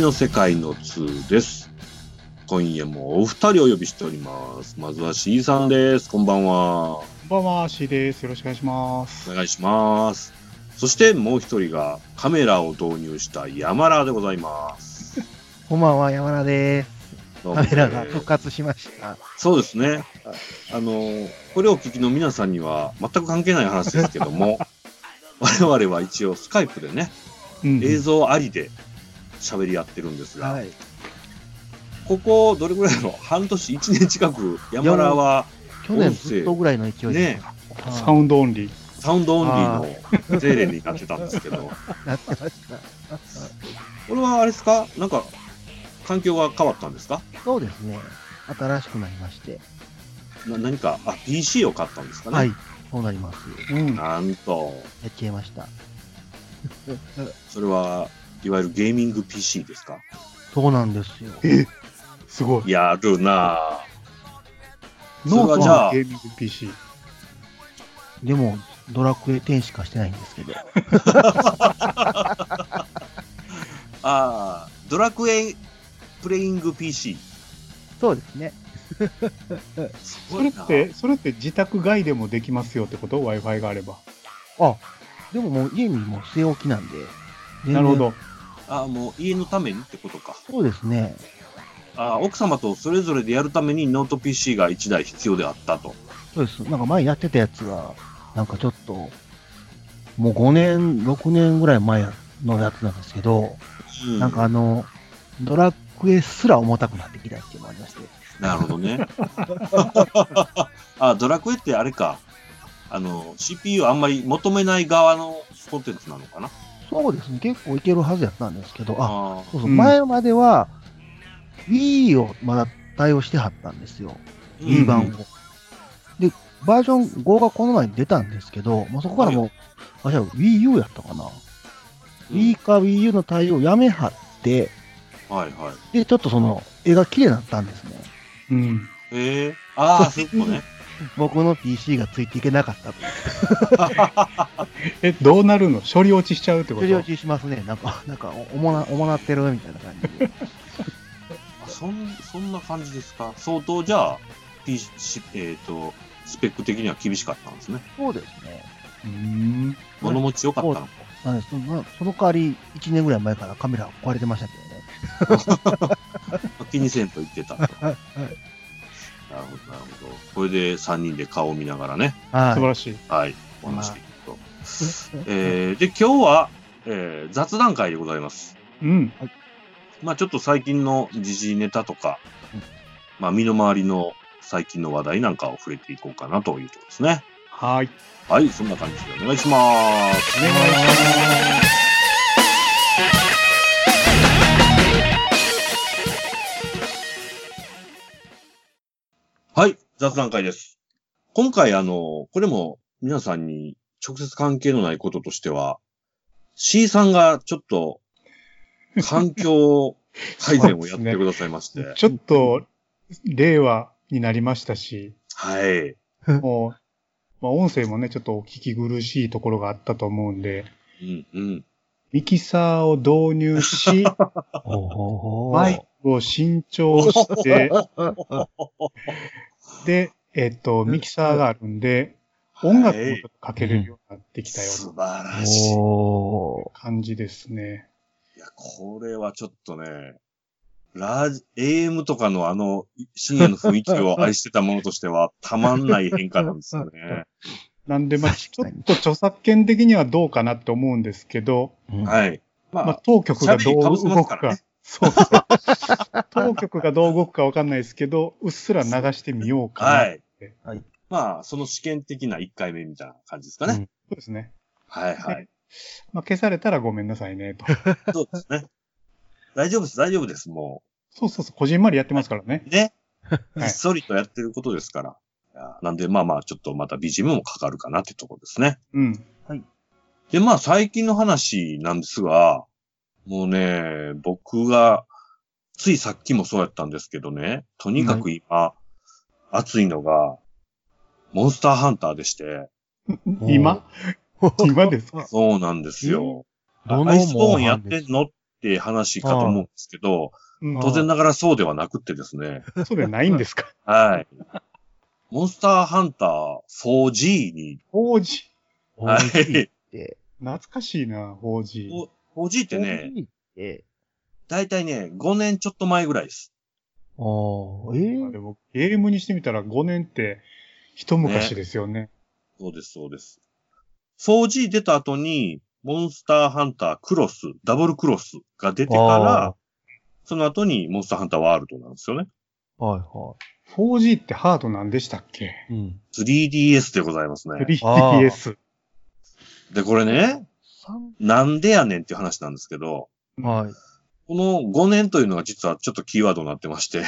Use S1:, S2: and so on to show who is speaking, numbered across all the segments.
S1: 泉の世界の2です。今夜もお二人お呼びしております。まずは C さんです。こんばんは。
S2: こんばんは、C です。よろしくお願いします。
S1: お願いします。そしてもう一人がカメラを導入した山田でございます。
S3: こんばんは、山田です。カメラが復活しました。
S1: そうですね。ああの、これをお聞きの皆さんには全く関係ない話ですけども、我々は一応スカイプでね、
S2: うん
S1: 映像ありで喋り合ってるんですが、
S3: はい。
S1: ここどれぐらいの半年、1年近く山田は
S3: 去年ずっとぐらいの勢いで
S1: ね
S3: はい
S1: Sound Only。Sound Only のゼーレになってたんですけど、
S3: なってました。
S1: これはあれですか？なんか環境が変わったんですか？
S3: そうですね。新しくなりまして。
S1: な何か、あ、PC を買ったんですかね？
S3: はい。そうなります。
S2: うん。
S1: なんと、
S3: やっちゃいました。
S1: それはいわゆるゲーミング PC ですか？
S3: そうなんですよ。
S2: えすごい。
S1: やるなぁ。
S2: ノート
S1: はじゃあ
S2: のゲーミング PC。
S3: でも、ドラクエ10しかしてないんですけど。
S1: ああ、ドラクエプレイング PC。
S3: そうですね。
S1: そ
S2: それって、それって自宅外でもできますよってこと ?Wi-Fi があれば。
S3: あ、でももう家にも据え置きなんで。
S2: なるほ。ど。
S1: ああ、もう家のためにってことか。
S3: そうですね。
S1: ああ、奥様とそれぞれでやるためにノート PC が1台必要であったと。
S3: そうです。なんか前やってたやつが、なんかちょっと、もう5年、6年ぐらい前のやつなんですけど、
S1: う
S3: なんかあの、ドラクエすら重たくなってきたっていうのがありまして。
S1: なるほどね。あ、ドラクエってあれか。あの、CPU あんまり求めない側のコンテンツなのかな
S3: そうですね。結構いけるはずやったんですけど、あ、
S1: あ
S3: そうそう、
S2: うん
S3: 前までは、Wii をまだ対応してはったんですよ。
S1: ー
S3: Wii 版を。
S1: うん
S3: で、バージョン5がこの前に出たんですけど、もうそこからもう、あ、じゃあ Wii U やったかな。Wii か Wii U の対応をやめはって、
S1: はいはい。
S3: で、ちょっとその、絵が綺麗になったんですね。
S2: うん。
S1: へえ。ああ、そうね。
S3: 僕の PC がついていけなかったと。
S2: え、どうなるの？処理落ちしちゃうってこと？
S3: 処理落ちしますね。なんか、なんか、おもな、おもなってるみたいな感じで。
S1: あそんそんな感じですか？相当じゃあ、PC、えっ、と、スペック的には厳しかったんですね。
S3: そうですね。
S2: うーん。
S1: 物持ち良かったのか。
S3: なんですそのその代わり、1年ぐらい前からカメラ壊れてましたけどね。
S1: 気にせんと言ってたと。なる
S3: はい
S1: ほど、なるほど。これで3人で顔を見ながらね、
S3: はい。
S2: 素晴らしい。
S1: はい、お話していくと。えー、で、今日は、えー雑談会でございます。
S2: うん。
S1: まあちょっと最近の時事ネタとか
S3: うん、
S1: まあ身の回りの最近の話題なんかを触れていこうかなというところですね。
S2: はい。
S1: はい、そんな感じでお願いします。
S2: お願いし
S1: はい、雑談会です。今回あの、これも皆さんに直接関係のないこととしては、C さんがちょっと環境改善をやってくださいまして。
S2: ます。ちょっと、令和になりましたし、
S1: はい。
S2: もう、まあ、音声もね、ちょっとお聞き苦しいところがあったと思うんで、
S1: うん、うん。
S2: ミキサーを導入し、
S3: お
S2: マイクを新調して、で、えっと、ミキサーがあるんで、音楽もちょっとかけれるようになってきたよう
S1: 素
S2: な
S1: 晴らしい。
S2: 感じですね。
S1: や、これはちょっとね、ラジ、AM とかのあの、深夜の雰囲気を愛してたものとしては、たまんない変化なんですよね。
S2: なんで、まあ、ちょっと著作権的にはどうかなって思うんですけど、
S3: ー
S1: はい。まあ、
S2: まあ、当局がどう動くか。そうそう。当局がどう動くかわかんないですけど、うっすら流してみようかな。
S1: はい。
S3: はい
S1: まあ、その試験的な1回目みたいな感じですかね。
S3: うん
S2: そうですね。
S1: はいはい。
S2: まあ、消されたらごめんなさいね、と。
S1: そうですね。大丈夫です、大丈夫です、も
S2: そうそうそう、こじんまりやってますからね。
S1: う。ね。
S2: はい
S1: ひっそりとやってることですから。なんで、まあまあ、ちょっとまた BGM もかかるかなってところですね。
S2: うん。
S1: で、まあ、最近の話なんですが、もうね、僕が、ついさっきもそうやったんですけどね、とにかく今、熱いのが、モンスターハンターでして。
S2: 今？今ですか？
S1: そうなんですよ。アイスボーンやってんのって話かと思うんですけど、当然ながらそうではなくてですね。
S2: そうではないんですか？
S1: はい。モンスターハンター 4G に。
S2: 4G?
S1: はい。
S2: 懐かしいな、4G。
S1: 4G ってね、だいたいね、5年ちょっと前ぐらいです。
S3: ああ、え
S2: えー、でもゲームにしてみたら5年って一昔ですよね。
S1: ねそうです、そうです。4G 出た後に、モンスターハンタークロス、ダブルクロスが出てから、その後にモンスターハンターワールドなんですよね。
S3: はいはい。
S2: 4G ってハードなんでしたっけ？
S3: うん。
S1: 3DS でございますね。
S2: 3DS。
S1: で、これね、なんでやねんっていう話なんですけど、
S3: はい。
S1: この5年というのが実はちょっとキーワードになってまして、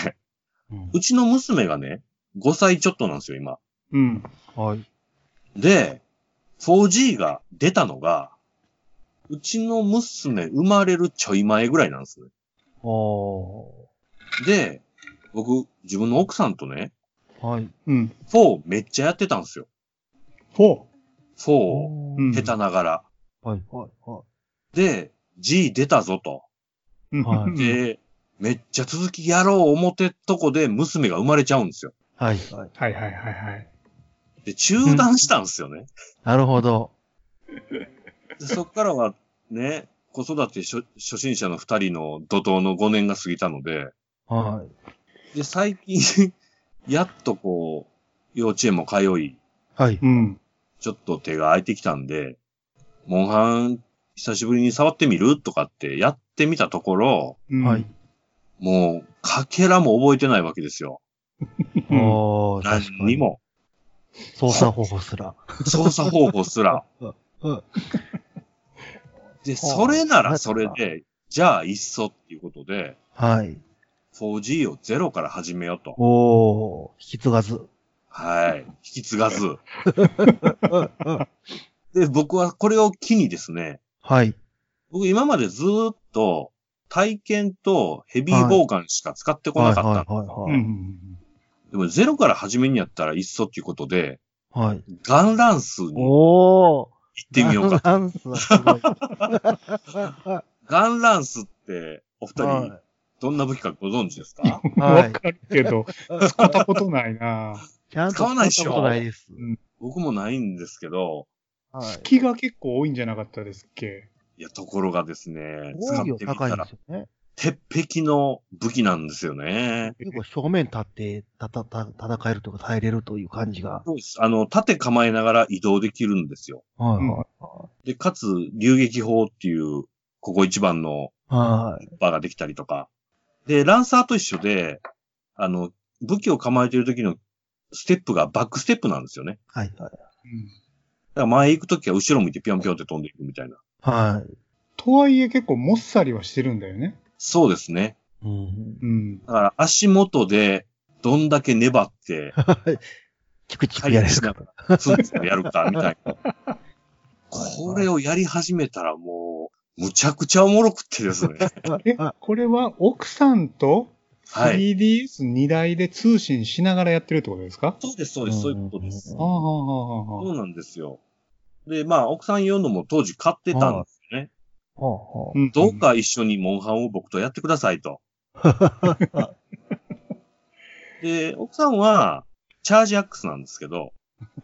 S3: うん
S1: うちの娘がね、5歳ちょっとなんですよ、今。
S2: うん。
S3: はい。
S1: で、4G が出たのが、うちの娘生まれるちょい前ぐらいなんですね。で、僕、自分の奥さんとね、
S3: はい。
S2: うん。
S1: 4めっちゃやってたんですよ。
S2: 4。
S1: 4を、
S2: うん
S1: 下手ながら。
S3: はいはいは
S1: で、G 出たぞと。
S2: うん
S3: はい
S1: で、めっちゃ続きやろう思ってっとこで娘が生まれちゃうんですよ。
S3: い。はいはい。
S2: はいはいはいはい。
S1: で、中断したんですよね。
S3: なるほど。
S1: でそっからはね、子育て初初心者の二人の怒涛の5年が過ぎたので、
S3: はい。
S1: で、最近、やっとこう、幼稚園も通い、
S3: はい。
S2: うん。
S1: ちょっと手が空いてきたんで、モンハン久しぶりに触ってみる？とかってやってみたところ、
S2: うん
S3: はい。
S1: もう、かけらも覚えてないわけですよ。
S2: うん
S3: おー、
S1: 何に。も。
S3: 操作方法すら。
S1: 操作方法すら。
S3: うん。
S1: で、それならそれで、じゃあいっそっていうことで、
S3: はい。
S1: 4G をゼロから始めようと。
S3: おー、引き継がず。
S1: はい。引き継がず。で、僕はこれを機にですね、
S3: はい。
S1: 僕今までずーっと体験とヘビーボーガンしか使ってこなかった。
S3: はいはいは
S2: う
S3: いはい。
S2: ん。
S1: でもゼロから始めにやったらいっそっていうことで、
S3: はい。
S1: ガンランスに行。ってみようか。
S3: ダンスはすごい。
S1: ガンランスってお二人、
S3: は
S1: どんな武器かご存知ですか？
S3: い。はい。
S2: わかるけど、使ったことないな
S3: ちゃんと
S1: 使わないでしょ
S3: 使ったことないです。
S1: 僕もないんですけど、
S3: はい。
S2: 隙が結構多いんじゃなかったですっけ？
S1: いや、ところがですね、使
S3: 防
S1: ってみ
S3: 御高いんで
S1: たら
S3: すよね。
S1: 鉄壁の武器なんですよね。
S3: 結構正面立ってたたた戦えるとか耐えれるという感じが。
S1: そうです。あの、盾構えながら移動できるんですよ。
S3: はいは
S1: で、かつ、流撃砲っていう、ここ一番の
S3: い。はい。
S1: バーができたりとか。で、ランサーと一緒で、あの、武器を構えてる時のステップがバックステップなんですよね。
S3: はいはい。
S1: だから前行く時は後ろ向いてピョンピョンって飛んでいくみたいな。
S3: はい。
S2: とはいえ結構もっさりはしてるんだよね。
S1: そうですね。
S3: うん。
S2: うん。
S1: だから足元でどんだけ粘って、
S3: チクチクやれるか。
S1: ツンツンやるかみたいな。これをやり始めたらもう、むちゃくちゃおもろくってですね。
S2: え、これは奥さんと
S1: はい。
S2: 3DS2 台で通信しながらやってるってことですか？
S1: そうです、そうです、そういうことです。
S3: うん
S2: ああ、はあ、はあ、はあ。
S1: そうなんですよ。で、まあ、奥さん用のも当時買ってたんですよね。
S3: はあは
S2: うん
S1: どうか一緒にモンハンを僕とやってくださいと。で、奥さんは、チャージアックスなんですけど、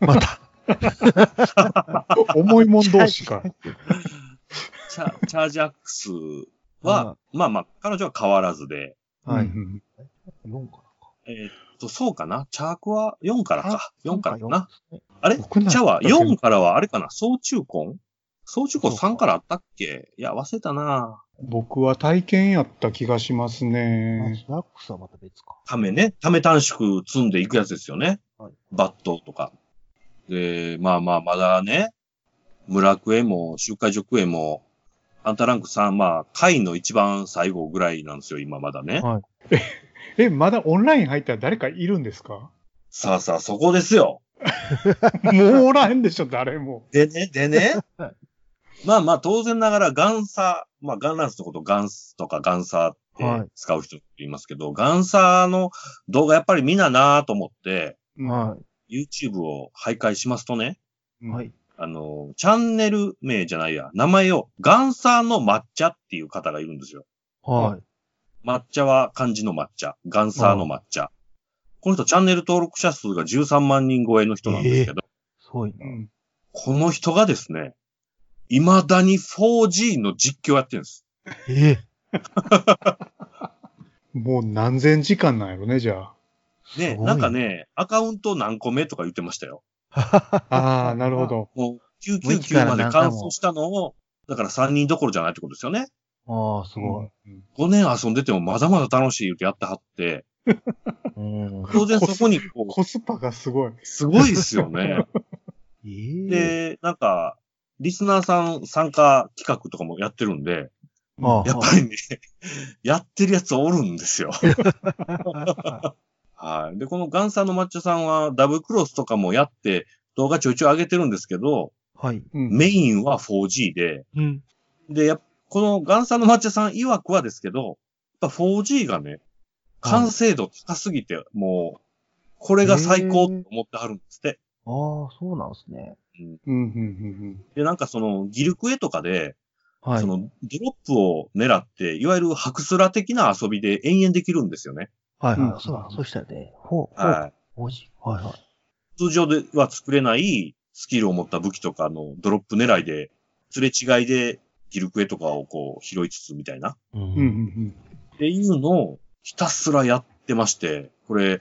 S3: あまた。
S2: 重いもん同士か。
S1: チャチャージアックスは、まあまあ、彼女は変わらずで、
S3: はい。
S2: うん
S3: 4か
S1: えーっと、そうかな？チャークは4から
S3: な。
S1: か。4からか
S3: 4
S1: な。あれ？チャは
S2: だけど
S1: 4からはあれかな？総中婚総中婚
S3: そうか
S1: 3からあったっけ？いや、忘れたな
S2: 僕は体験やった気がしますね。
S3: ラックスはまた別か。
S1: ためね、ため短縮積んでいくやつですよね。
S3: はい
S1: バットとか。で、まあまあ、まだね、村クエも、周回所クエも、アンタランク3、まあ、回の一番最後ぐらいなんですよ、今まだね。
S3: はい。
S2: え、まだオンライン入ったら誰かいるんですか？
S1: さあさあ、そこですよ。
S2: もうおらへんでしょ、誰も。
S1: でね、でね
S3: はい。
S1: まあまあ、当然ながら、ガンサー、まあ、ガンランスのことガンスとかガンサーって使う人って言いますけど、ガンサーの動画やっぱり見ななと思って、
S2: うん
S3: は
S1: YouTube を徘徊しますとね、
S3: い。はい。
S1: あの、チャンネル名じゃないや、名前を、ガンサーの抹茶っていう方がいるんですよ。
S3: はい。
S1: 抹茶は漢字の抹茶。ガンサーの抹茶。この人チャンネル登録者数が13万人超えの人なんですけど、
S3: すごいな。
S2: うん。
S1: この人がですね、未だに 4G の実況やってるんです。
S3: ええ
S2: もう何千時間なんやろね、じゃあ。
S1: ね、なんかね、アカウント何個目とか言ってましたよ。
S2: ああ、なるほど。
S1: もう
S3: 一
S1: 999
S3: から
S1: まで完走したのを、だから3人どころじゃないってことですよね。
S3: ああ、すごい。
S2: うん
S1: 5年遊んでてもまだまだ楽しい言ってやってはって、
S3: うん。
S1: 当然そこにこう、
S2: コスパがすごい。
S1: すごいですよね。
S3: ええ
S1: で、なんか、リスナーさん参加企画とかもやってるんで、
S3: ああ
S1: やっぱりね、やってるやつおるんですよ。はい。で、このガンサーの抹茶さんはダブルクロスとかもやって動画ちょいちょい上げてるんですけど、
S3: はい。
S2: うん。
S1: メインは 4G で、
S3: うん。
S1: で、やっこのガンサーの抹茶さん曰くはですけど、やっぱ 4G がね、完成度高すぎて、もう、これが最高って思ってはるんですって。
S3: ああ、そうなんですね。
S2: うん、うん、うん
S1: で、なんかその、ギルクエとかで、
S3: はい。
S1: その、ドロップを狙って、いわゆるハクスラ的な遊びで延々できるんですよね。
S3: はい
S2: うん
S3: はい。そうだ、そうしたらね。ほう、
S1: はい。
S3: ほうじ。はいはい。
S1: 通常では作れないスキルを持った武器とかのドロップ狙いで、すれ違いでギルクエとかをこう拾いつつみたいな。
S3: う
S2: うん。うん、うん、
S1: っていうのをひたすらやってまして、これ、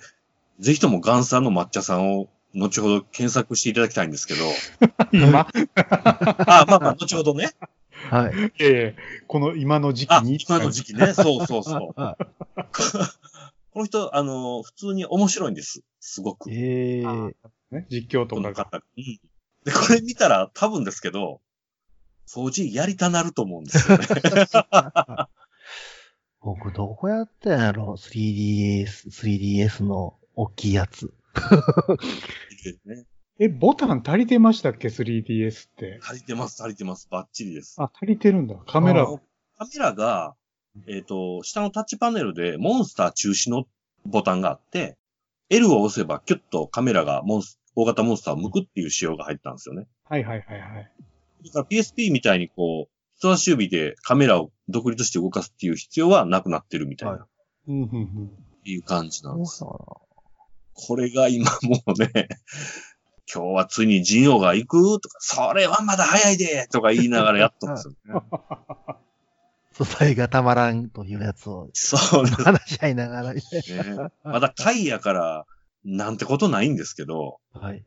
S1: ぜひともガンさんの抹茶さんを後ほど検索していただきたいんですけど、
S2: うん。今、
S1: あ、まあまあ、後ほどね。
S3: はい。
S2: いやいやこの今の時期
S1: あ、
S2: に。
S1: 今の時期ね。そうそうそう。
S3: は
S1: この人、あの、普通に面白いんです。すごく
S3: い。。ええ
S2: ね、実況とかが。
S1: うん。で、これ見たら多分ですけど、掃除やりたなると思うんですよね。
S3: 僕、どこやったんやろ ?3DS、3DS の大きいやつ。
S1: ね
S2: え、ボタン足りてましたっけ ?3DS って。
S1: 足りてます、足りてます。バッチリです。
S2: あ、足りてるんだ。カメラ。
S3: あ
S1: カメラが、えっ、と、下のタッチパネルでモンスター中止のボタンがあって、L を押せばキュッとカメラがモンス大型モンスターを向くっていう仕様が入ったんですよね。
S2: はいはいはいはい。
S1: だから PSP みたいにこう、人差し指でカメラを独立して動かすっていう必要はなくなってるみたいな、
S3: はい
S2: うん、うん、うん。
S1: いう感じなんです。これが今もうね、今日はついにジンオが行くとか、それはまだ早いでとか言いながらやっとんですよね。
S3: 素材がたまらんというやつを
S1: そうです
S3: 話し合いながらね。
S1: ね。まだ回やから、なんてことないんですけど、
S3: はい、はい。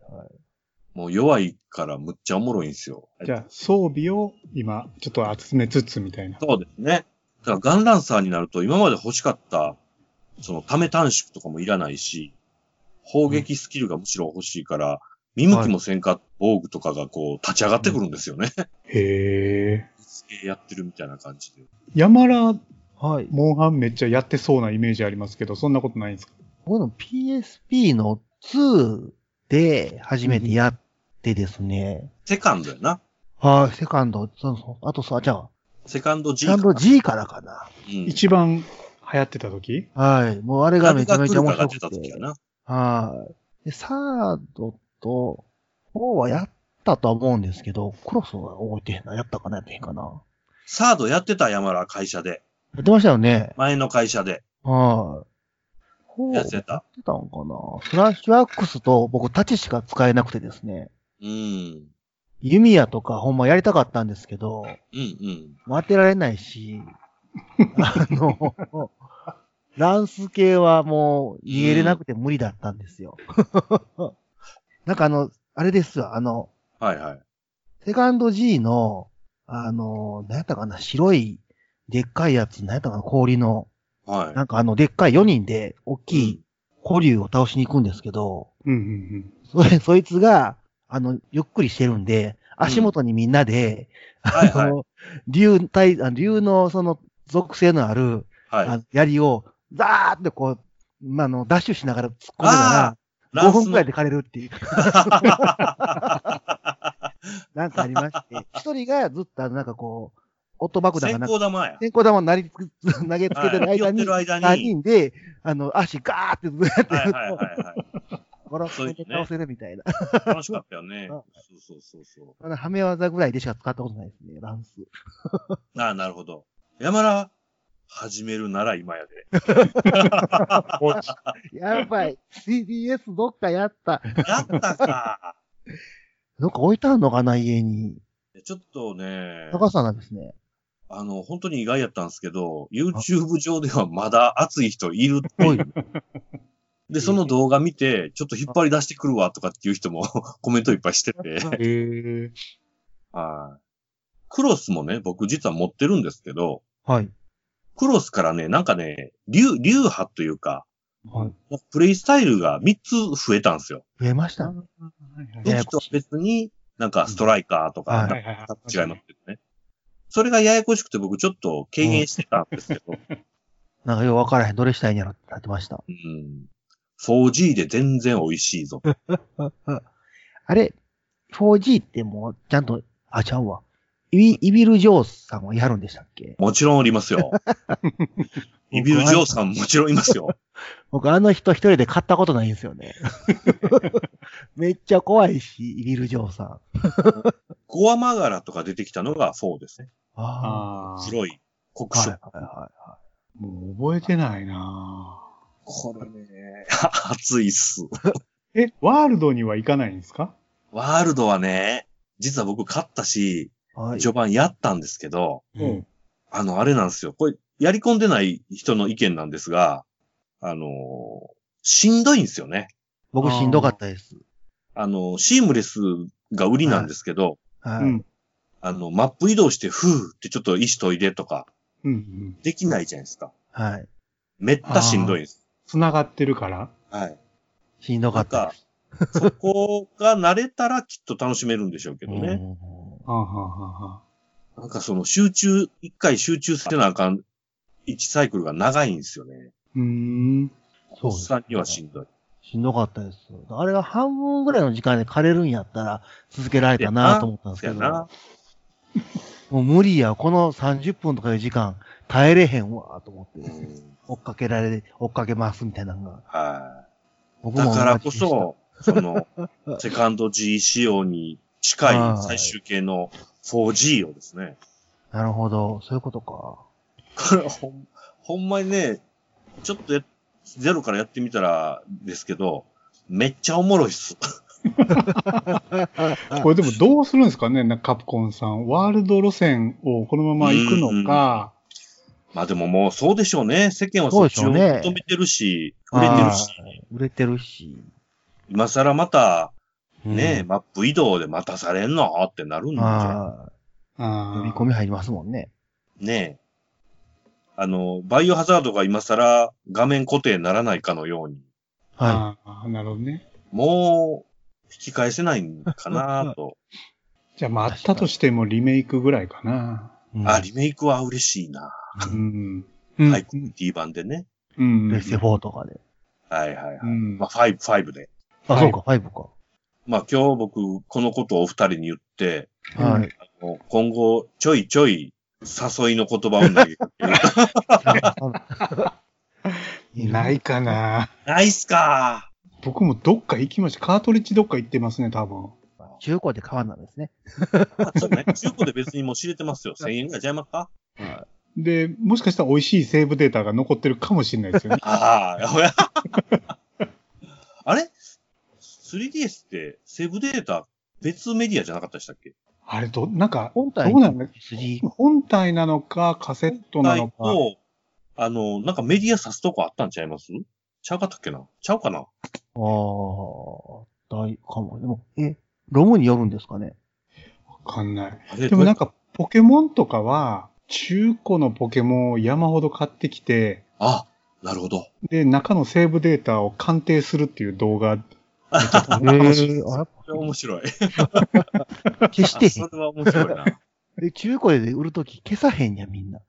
S1: もう弱いからむっちゃおもろいんですよ。
S2: じゃあ、装備を今、ちょっと集めつつみたいな。
S1: そうですね。だからガンランサーになると今まで欲しかった、そのため短縮とかもいらないし、砲撃スキルがむしろ欲しいから、見向きもせんか防具とかがこう立ち上がってくるんですよね。
S2: へえ。
S1: やってるみたいな感じで。
S2: 山ラ、
S3: はい。
S2: モンハンめっちゃやってそうなイメージありますけど、そんなことないんですか？
S3: 僕の PSP の2で初めてやってですね。
S1: セカンドやな。
S3: はい、セカンド、そうそう。あとさ、じゃあ、
S1: セカンド G
S3: セカンド G からかな。
S1: うん。
S2: 一番流行ってた時？
S3: はい。もうあれがめちゃめちゃ面白く
S1: あれが来るかが出た時や
S3: て。
S1: な。
S3: はい。で、サードと、4はやったとは思うんですけど、クロスは覚えてへんな。やったかなやってへんかな。
S1: サードやってた山田会社で。
S3: やってましたよね。
S1: 前の会社で。
S3: はい。4
S1: やってた？
S3: やってたのかなフラッシュアックスと僕タッチしか使えなくてですね。
S1: うん。
S3: 弓矢とかほんまやりたかったんですけど、
S1: うんうん。
S3: 当てられないし、あの、ランス系はもう逃げれなくて無理だったんですよ。なんかあの、あれですよ、あの、
S1: はいはい。
S3: セカンド G の、あの、何やったかな、白い、でっかいやつ、何やったかな、氷の、
S1: はい。
S3: なんかあの、でっかい4人で、大きい古竜を倒しに行くんですけど、
S2: うんうん
S3: それ、そいつが、あの、ゆっくりしてるんで、足元にみんなで、
S1: はいはい。
S3: あの、竜体、あ竜のその属性のある、
S1: はい。
S3: あの槍を、ザーってこう、まあ、あの、ダッシュしながら突っ込んでたら、5
S1: ランスの
S3: 分くらいで枯れるっていう。なんかありまして、一人がずっとあの、なんかこう、オット爆弾が
S1: 先行玉や。
S3: 先行玉をなりつく 投げつけてる
S1: はい
S3: 間に、
S1: 寄ってる間に
S3: 3人で、あの、足ガーってずっとやってる
S1: はいはいはいはい。
S3: ガラスで倒せるみたいな。
S1: 楽しかったよね。
S3: あ
S1: そうそうそうそ
S3: まだはめ技ぐらいでしか使ったことないですね、ランス。
S1: う。ああ、なるほど。山田、始めるなら今やで。
S3: やばい。CBS どっかやった。
S1: やったか。
S3: どっか置いてあんのかな、家に。
S1: ちょっとね、
S3: 高さなんですね。
S1: あの、本当に意外やったんですけど、YouTube 上ではまだ熱い人いるって
S3: おい。
S1: で、その動画見て、ちょっと引っ張り出してくるわとかっていう人も コメントいっぱいしてて。
S2: へえ。
S1: はい。クロスもね、僕実は持ってるんですけど、
S3: はい。
S1: クロスからね、なんかね、流、流派というか、
S3: はい。
S1: プレイスタイルが3つ増えたんですよ。
S3: 増えました。
S1: 武器とは別に、なんかストライカーとか。違いますけどね。それがややこしくて僕ちょっと軽減してたんですけど、
S3: なんかよう分からへん。どれしたいんやろってなってました。
S1: うん。4G で全然美味しいぞ。
S3: あれ、4G ってもう、ちゃんと、あ、ちゃうわ。イビイビル・ジョーさんはやるんでしたっけ？
S1: もちろんおりますよ。イビル・ジョーさんもちろんいますよ。
S3: 僕、あの人一人で買ったことないんですよね。めっちゃ怖いし、イビル・ジョーさん。
S1: コアマガラとか出てきたのが4ですね。
S3: あ
S2: ああ。
S1: 黒い黒
S3: あ。はい
S1: 色。
S3: はいは
S2: もう覚えてないな
S1: これね、熱いっす。
S2: え、ワールドには行かないんですか？
S1: ワールドはね、実は僕勝ったし、
S3: い。はい。
S1: 序盤やったんですけど、
S2: うん。
S1: あの、あれなんですよ。これ、やり込んでない人の意見なんですが、あのーしんどいんですよね。
S3: 僕しんどかったです。
S1: あの、シームレスが売りなんですけど、
S3: はい。
S2: うん。
S1: あの、マップ移動して、ふーってちょっと石研いでとか、
S2: うんうん。
S1: できないじゃないですか。
S3: はい。
S1: めったしんどいです。
S2: 繋がってるから？
S1: はい。
S3: しんどかった。
S1: そこが慣れたらきっと楽しめるんでしょうけどね。
S3: うん
S2: はあ、はあはあはあ、
S1: なんかその集中、一回集中せなあかん、1サイクルが長いんですよね。
S2: うーん。
S1: おっさんにはしんどい。
S3: しんどかったです。あれが半分ぐらいの時間で枯れるんやったら続けられたなと思ったんですけど、
S1: やな。
S3: もう無理や、この30分とかいう時間耐えれへんわと思って、
S1: うん
S3: 追っかけられ、追っかけますみたいなのが。
S1: はい。
S3: 僕も
S1: だからこそ、その、セカンド G 仕様に近
S3: はい
S1: い最終形の 4G をですね、
S3: なるほど、そういうことか。
S1: これほん、ほんまにね、ちょっとやゼロからやってみたらですけど、めっちゃおもろいっす。
S2: これでもどうするんですかね、なカプコンさん。ワールド路線をこのまま行くのか、
S1: まあでももうそうでしょうね。世間は
S3: そ
S1: そうっちを
S3: でしょうね
S1: 求めてるし、売れてるし、
S3: はい売れてるし。
S1: 今更また、
S3: うん
S1: ね、マップ移動で待たされんの？ってなるんじゃ
S3: は
S2: あ
S3: い。呼び込み入りますもんね。
S1: ねあの、バイオハザードが今更画面固定にならないかのように、
S3: は
S2: ああ、なるほどね。
S1: もう、引き返せないんかなと。
S2: じゃあ、まあ、あったとしてもリメイクぐらいかな。
S3: い。うん
S1: あ、リメイクは嬉しいな。
S2: うん。うん。
S1: ハイクオリティ版でね。
S2: うん。
S3: プレステ4とかで。
S1: はいはいはい。
S2: うん
S1: まあ、5、5で。
S3: あ、
S2: はい
S3: そうか、5か。
S1: まあ今日僕、このことをお二人に言って、
S2: うん
S3: はい。
S1: あの今後、ちょいちょい、誘いの言葉を投げかける。
S2: ないかな。
S1: ないっすか
S2: 僕もどっか行きました。カートリッジどっか行ってますね、多分。
S3: 中古で買わんなんですね。
S1: あそうね。中古で別にもう知れてますよ。1000円ぐらいちゃいますか
S2: で、もしかしたら美味しいセーブデータが残ってるかもしれないですよね。
S1: ああ、ほや。あれ ?3DS ってセーブデータ別メディアじゃなかったでしたっけ？
S2: あれ、ど、なんか、
S3: 本体
S2: どうなんだ
S3: 3
S2: 本体なのか、カセットなのか。
S1: と、あの、なんかメディア挿すとこあったんちゃいます？ちゃうかったっけな？ちゃうかな？
S3: ああ、大かも。でも、え、ロムによるんですかね？
S2: わかんない。でもなんか、ポケモンとかは、中古のポケモンを山ほど買ってきて、
S1: あ、なるほど。
S2: で、中のセーブデータを鑑定するっていう動画、
S3: えー、あ
S1: それ？は面白い。
S3: 消してへん
S1: それは面白いな。
S3: で、中古で売るとき消さへんや、みんな。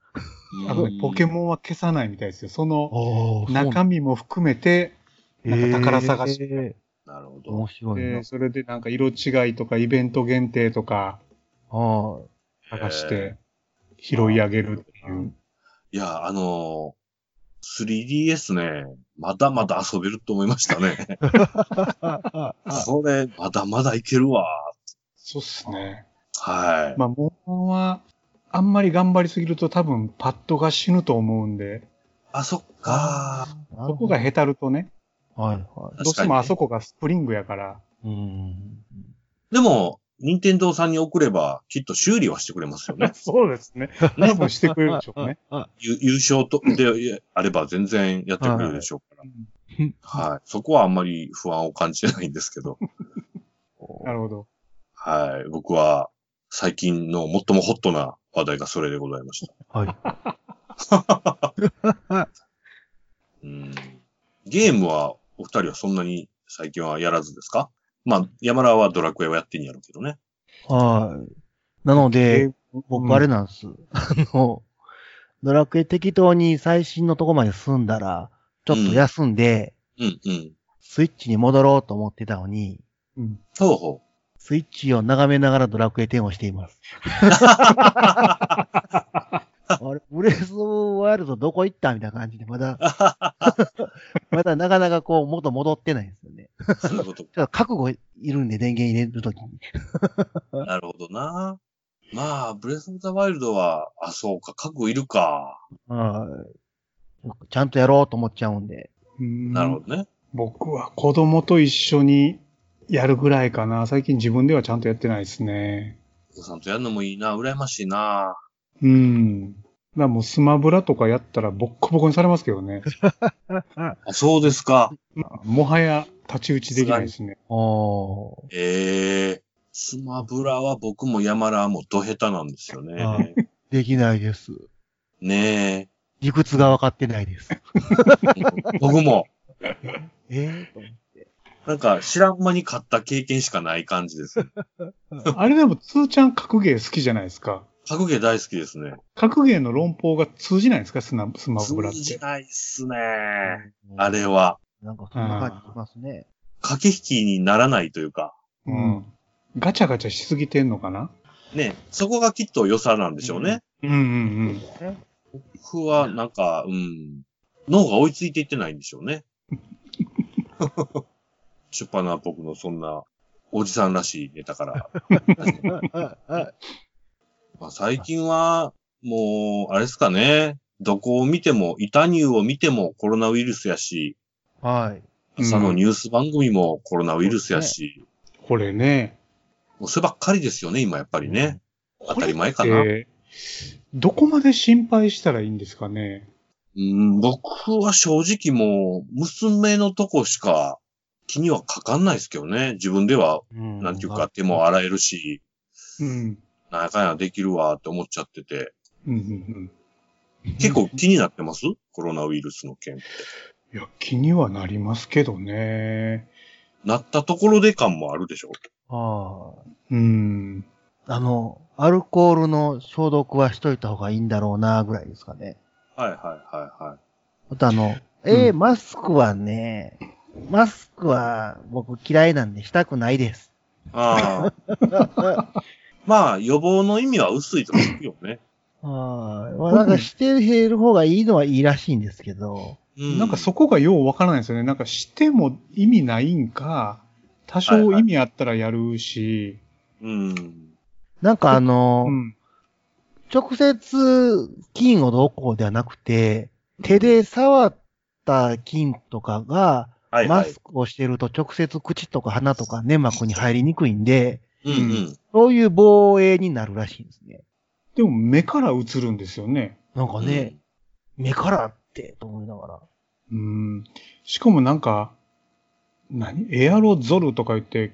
S2: あのね、ポケモンは消さないみたいですよ。その
S3: あ
S2: 中身も含めて、なんか宝探し
S3: え
S1: なるほ
S3: ー、
S1: ど。
S3: 面白いな
S2: で、。それでなんか色違いとかイベント限定とか
S3: ああ、
S2: 探して拾い上げるっていう。
S1: いや、あのー 3DS ね、まだまだ遊べると思いましたね。これ、まだまだいけるわ。
S2: そうっすね。
S1: はい。
S2: まあ、モンハンは、あんまり頑張りすぎると多分パッドが死ぬと思うんで、
S1: あ、そっか。
S2: そこがへたるとね、
S3: はいはい。
S1: 確かにね
S2: どうしてもあそこがスプリングやから、
S3: うん。
S1: でも、任天堂さんに送れば、きっと修理はしてくれますよね。
S2: そうですね。多分してくれるでしょうね。
S1: ゆ優勝とであれば全然やってくれるでしょうから。はい。そこはあんまり不安を感じてないんですけど。
S2: なるほど。
S1: はい。僕は最近の最もホットな話題がそれでございました。
S3: はい。
S1: うんゲームはお二人はそんなに最近はやらずですか？まあ、山田はドラクエはやってんやろうけどね。
S3: はい。なので、
S2: え
S3: 僕あれなんです。あの、ドラクエ適当に最新のとこまで進んだら、ちょっと休んで、
S1: うんうん。
S3: スイッチに戻ろうと思ってたのに、
S2: うん
S1: ほうほ
S3: スイッチを眺めながらドラクエ10をしています。あれ、ブレスオブワイルドどこ行ったみたいな感じで、まだ、まだなかなかこう、元戻ってないんですよね。
S1: う。そういうこと。
S3: ちょっと覚悟いるんで、電源入れるときに。
S1: なるほどな。まあ、ブレスオブザワイルドは、あ、そうか、覚悟いるか。
S3: はい。ちゃんとやろうと思っちゃうんで。
S2: うん
S1: なるほどね。
S2: 僕は子供と一緒にやるぐらいかな。最近自分ではちゃんとやってないですね。
S1: お子さんとやるのもいいな、羨ましいな。
S2: うん。だもうスマブラとかやったらボッコボコにされますけどね。
S1: あ、そうですか。
S2: もはや太刀打ちできないですね。
S3: おー。
S1: ええスマブラは僕も山田もド下手なんですよ
S3: は
S1: ね。
S3: できないです。
S1: ね
S3: 理屈が分かってないです。
S1: え。僕も、
S3: えーと思って
S1: なんか知らん間に勝った経験しかない感じです。
S2: あれでも、つーちゃん格ゲー好きじゃないですか。
S1: 格ゲー大好きですね。
S2: 格ゲーの論法が通じないですか？スナスマブラっ
S1: 通じ
S2: て。
S1: ないっすね。あれは、
S3: なんかそんな感じしますね。
S1: 駆け引きにならないというか、
S2: うん。ガチャガチャしすぎてんのかな？
S1: ね、そこがきっと良さなんでしょうね。
S2: うんうん
S1: 僕はなんか、うん、脳が追いついていってないんでしょうね。出版な僕のそんな、おじさんらしいネタから。まあ、最近は、もう、あれですかね。どこを見ても、イタニューを見てもコロナウイルスやし、
S3: はい。
S1: 朝のニュース番組もコロナウイルスやし、
S2: うん。これね。
S1: もうそればっかりですよね、今やっぱりね。当たり前か
S2: こ
S1: な。
S2: どこまで心配したらいいんですかね？
S1: うん、僕は正直もう、娘のとこしか気にはかかんないですけどね。自分では、
S3: うん
S1: なんていうか手も洗えるし、
S2: うん。
S1: なんやかんやできるわって思っちゃってて。
S2: うんうん
S1: 結構気になってます？コロナウイルスの件って。
S2: うん。いや、気にはなりますけどね。
S1: なったところで感もあるでしょ？
S3: は
S2: うん。
S3: い。あの、アルコールの消毒はしといた方がいいんだろうな、ぐらいですかね。
S1: はいはいはいはい。
S3: あとあの、えー
S2: うん
S3: マスクはね、マスクは僕嫌いなんでしたくないです。
S1: ああ。まあ、予防の意味は薄いと聞くよね。
S3: はい。まあなんかしてる方がいいのはいいらしいんですけど、
S1: うん
S2: なんかそこがようわからないですよね。なんかしても意味ないんか、多少意味あったらやるし、
S1: うん。
S3: なんかあの、
S2: うん。
S3: 直接菌をどうこうではなくて、手で触った菌とかが、
S1: はいはい。
S3: マスクをしてると直接口とか鼻とか粘膜に入りにくいんで、
S1: うんうん。
S3: そういう防衛になるらしいんですね。
S2: でも目から映るんですよね。
S3: なんかね、目からって、と思いながら。
S2: うん。しかもなんか、何？エアロゾルとか言って、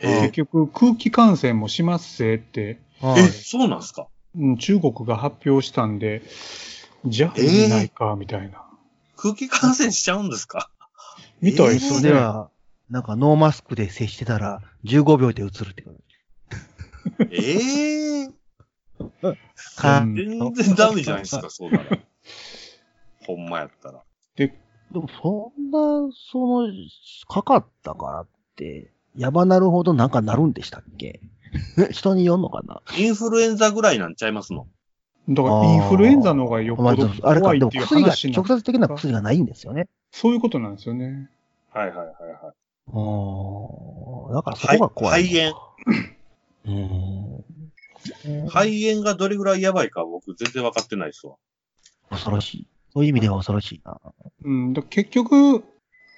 S1: え
S2: 結局空気感染もしますせって、
S1: え、
S3: はい。
S1: そうなんすか？
S2: うん、中国が発表したんで、じゃあ
S1: えー
S2: 意味ないか、みたいな。
S1: 空気感染しちゃうんですか？
S2: みたいですね。
S3: れでは、なんかノーマスクで接してたら15秒で映るってこと。
S1: ええ
S3: か
S2: うん
S1: 全然ダメじゃないですか、そうなら。ほんまやったら。
S3: でもそんな、その、かかったからって、やばなるほどなんかなるんでしたっけ？人によんのかな？
S1: インフルエンザぐらいなんちゃいますの？
S2: だからインフルエンザの方がよっ
S3: まあ
S2: ぽど
S3: あれか、でも
S2: 怖いっていう
S3: 薬が、
S2: 話にな
S3: 直接的な薬がないんですよね。
S2: そういうことなんですよね。
S1: はいはいはいはい。
S3: うん。だからそこが怖い。
S1: 肺
S3: うん。
S1: 肺炎がどれぐらいやばいか僕全然分かってないですわ。
S3: 恐ろしい。そういう意味では恐ろしいな。
S2: うん、だ結局、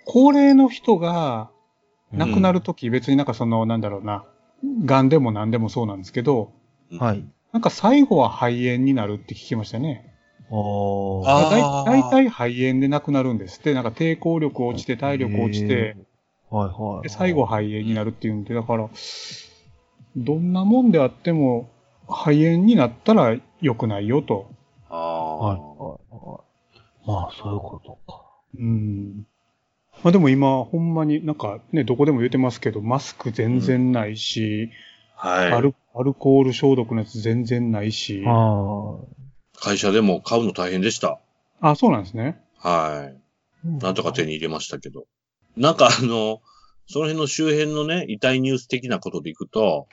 S2: 高齢の人が亡くなるとき、別になんかその、なんだろうな、癌でも何でもそうなんですけど、
S3: はい。
S2: なんか最後は肺炎になるって聞きましたね。
S1: あ
S2: だい大体肺炎で亡くなるんですって、なんか抵抗力落ちて体力落ちて。
S3: はいはい。
S2: で最後肺炎になるっていうんで、だから、どんなもんであっても肺炎になったら良くないよと。
S1: あ
S3: はい
S1: あ。
S3: はいはい。まあ、そういうことか。
S2: うん。まあでも今、ほんまになんかね、どこでも言ってますけど、マスク全然ないし、
S1: はい。
S2: アルアルコール消毒のやつ全然ないし。
S3: あ
S1: 会社でも買うの大変でした。
S2: あ、そうなんですね。
S1: はい。
S3: あ。
S1: なんとか手に入れましたけど。なんかあの、その辺の周辺のね、遺体ニュース的なことでいくと、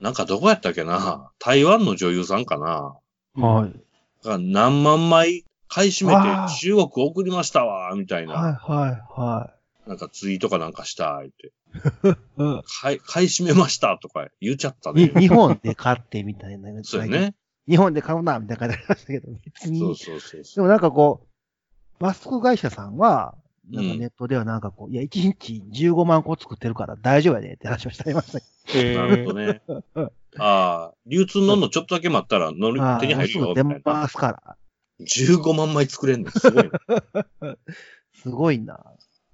S1: なんかどこやったっけな台湾の女優さんかな
S3: はい。
S1: が何万枚買い占めて中国送りましたわ、みたいな、
S3: はいはいは
S1: なんかツイートかなんかした、って。
S3: い。うん
S1: 買い、買い占めましたとか言っちゃったね
S3: に。日本で買ってみたいな。
S1: そうよ。ね。
S3: 日本で買うな、みたいな感じありましたけど、別に。
S1: そうそうそう
S3: で
S1: そう。
S3: もなんかこう、マスク会社さんは、なんか
S1: うん
S3: ネットではなんかこう、いや、1日15万個作ってるから大丈夫やでって話をしてありましたけ
S1: なる
S2: え
S1: ほどね。ああ、流通ののちょっとだけ待ったら乗り手に入るよ、みたいな。
S3: ますから。
S1: 15万枚作れんの？すごいな。
S3: すごいな。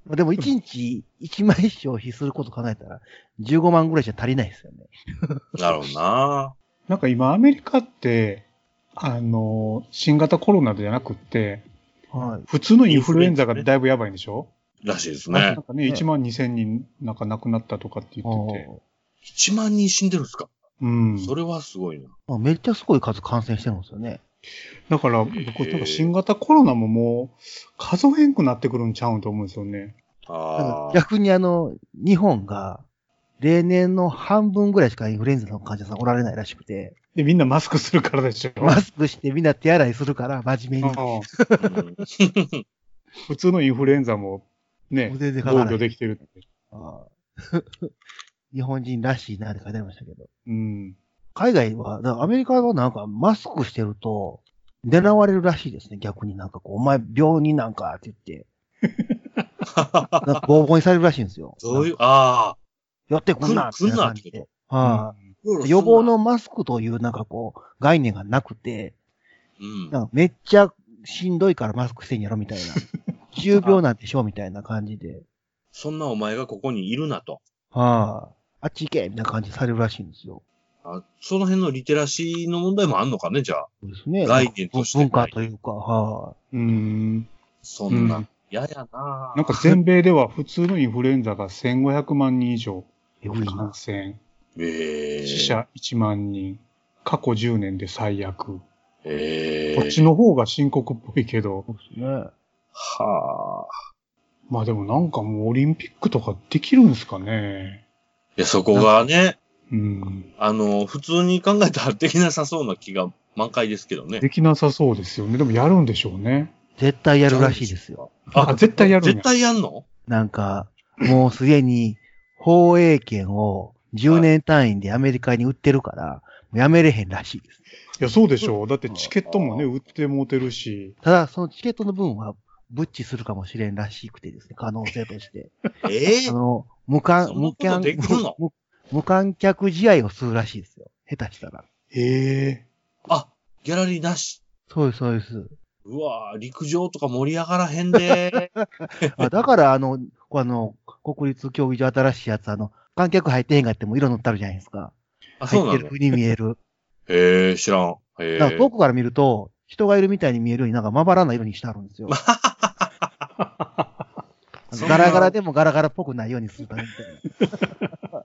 S3: まあでも1日1枚消費すること考えたら、15万ぐらいじゃ足りないですよね。
S1: なるほどな。
S2: なんか今アメリカって、あの、新型コロナじゃなくって、
S3: はい。
S2: 普通のインフルエンザがだいぶやばいんでしょ？
S1: らしいですね
S2: なん。かね、
S3: ね
S2: 1万2千人なんか亡くなったとかって言ってて。
S1: 1万人死んでるんですか？
S2: うん。
S1: それはすごいな。
S3: まあめっちゃすごい数感染してるんですよね。
S2: だから僕、なんか新型コロナももう数えんくなってくるんちゃうんと思うんですよね。
S1: ああ。
S3: 逆にあの、日本が、例年の半分ぐらいしかインフルエンザの患者さんおられないらしくて、
S2: で、みんなマスクするからでしょ。
S3: マスクしてみんな手洗いするから、真面目に。
S2: 普通のインフルエンザもね、
S3: 全然か
S2: 防。御できてるって。
S3: ああ 日本人らしいなって書いてありましたけど。
S2: うん。
S3: 海外は、アメリカはなんかマスクしてると、狙われるらしいですね。逆になんかこう、お前病人なんかって言って、なんかボーボーにされるらしいんですよ。
S1: そういう、ああ。
S3: やってくんな
S1: 来る
S3: みたいな感じ
S1: 来るな
S3: で。はい、予防のマスクというなんかこう、概念がなくて、
S1: うん。
S3: なんかめっちゃしんどいからマスクしてんやろみたいな。重病なんでしょみたいな感じで。
S1: そんなお前がここにいるなと。
S3: はい、あっち行けみたいな感じでされるらしいんですよ。
S1: あその辺のリテラシーの問題もあんのかね、じゃあ。
S3: そうですね。
S1: 概念として
S3: 文化というか、は
S2: うん。
S1: そんな
S2: うん。
S1: 嫌やな
S2: なんか全米では普通のインフルエンザが1500万人以上
S3: い。よい
S2: 感
S3: な。
S2: 染。
S1: ええ
S2: 死者1万人。過去10年で最悪。
S1: ええ
S2: こっちの方が深刻っぽいけど、
S3: そうですね。
S1: はあ。
S2: まあでもなんかもうオリンピックとかできるんですかね。
S1: いや、そこがね、
S2: うん。
S1: あの、普通に考えたらできなさそうな気が満開ですけどね。
S2: できなさそうですよね。でもやるんでしょうね。
S3: 絶対やるらしいですよ。
S2: あ、絶対やるんや
S1: 絶対やんの？
S3: なんか、もうすでに放映権を10年単位でアメリカに売ってるから、やめれへんらしいです。
S2: いや、そうでしょう。だってチケットもね、売ってもうてるし。
S3: ただ、そのチケットの分は、ブッチするかもしれんらしくてですね、可能性として。
S1: ええ
S3: あの、無観、無観無無観客試合をするらしいですよ。下手したら。
S2: へえ。
S1: あ、ギャラリーなし。
S3: そうです、そうです。
S1: うわぁ、陸上とか盛り上がらへんで。
S3: あだから、あの、あの、国立競技場新しいやつ、あの、観客入ってへんかっても色塗ってあるじゃないですか。
S1: あ、そうなの
S3: 入ってる風に見える。
S1: へえ、知らん。へえ
S3: だから遠くから見ると、人がいるみたいに見えるようになんかまばらな色にしてあるんですよ。ガラガラでもガラガラっぽくないようにするためみたいな。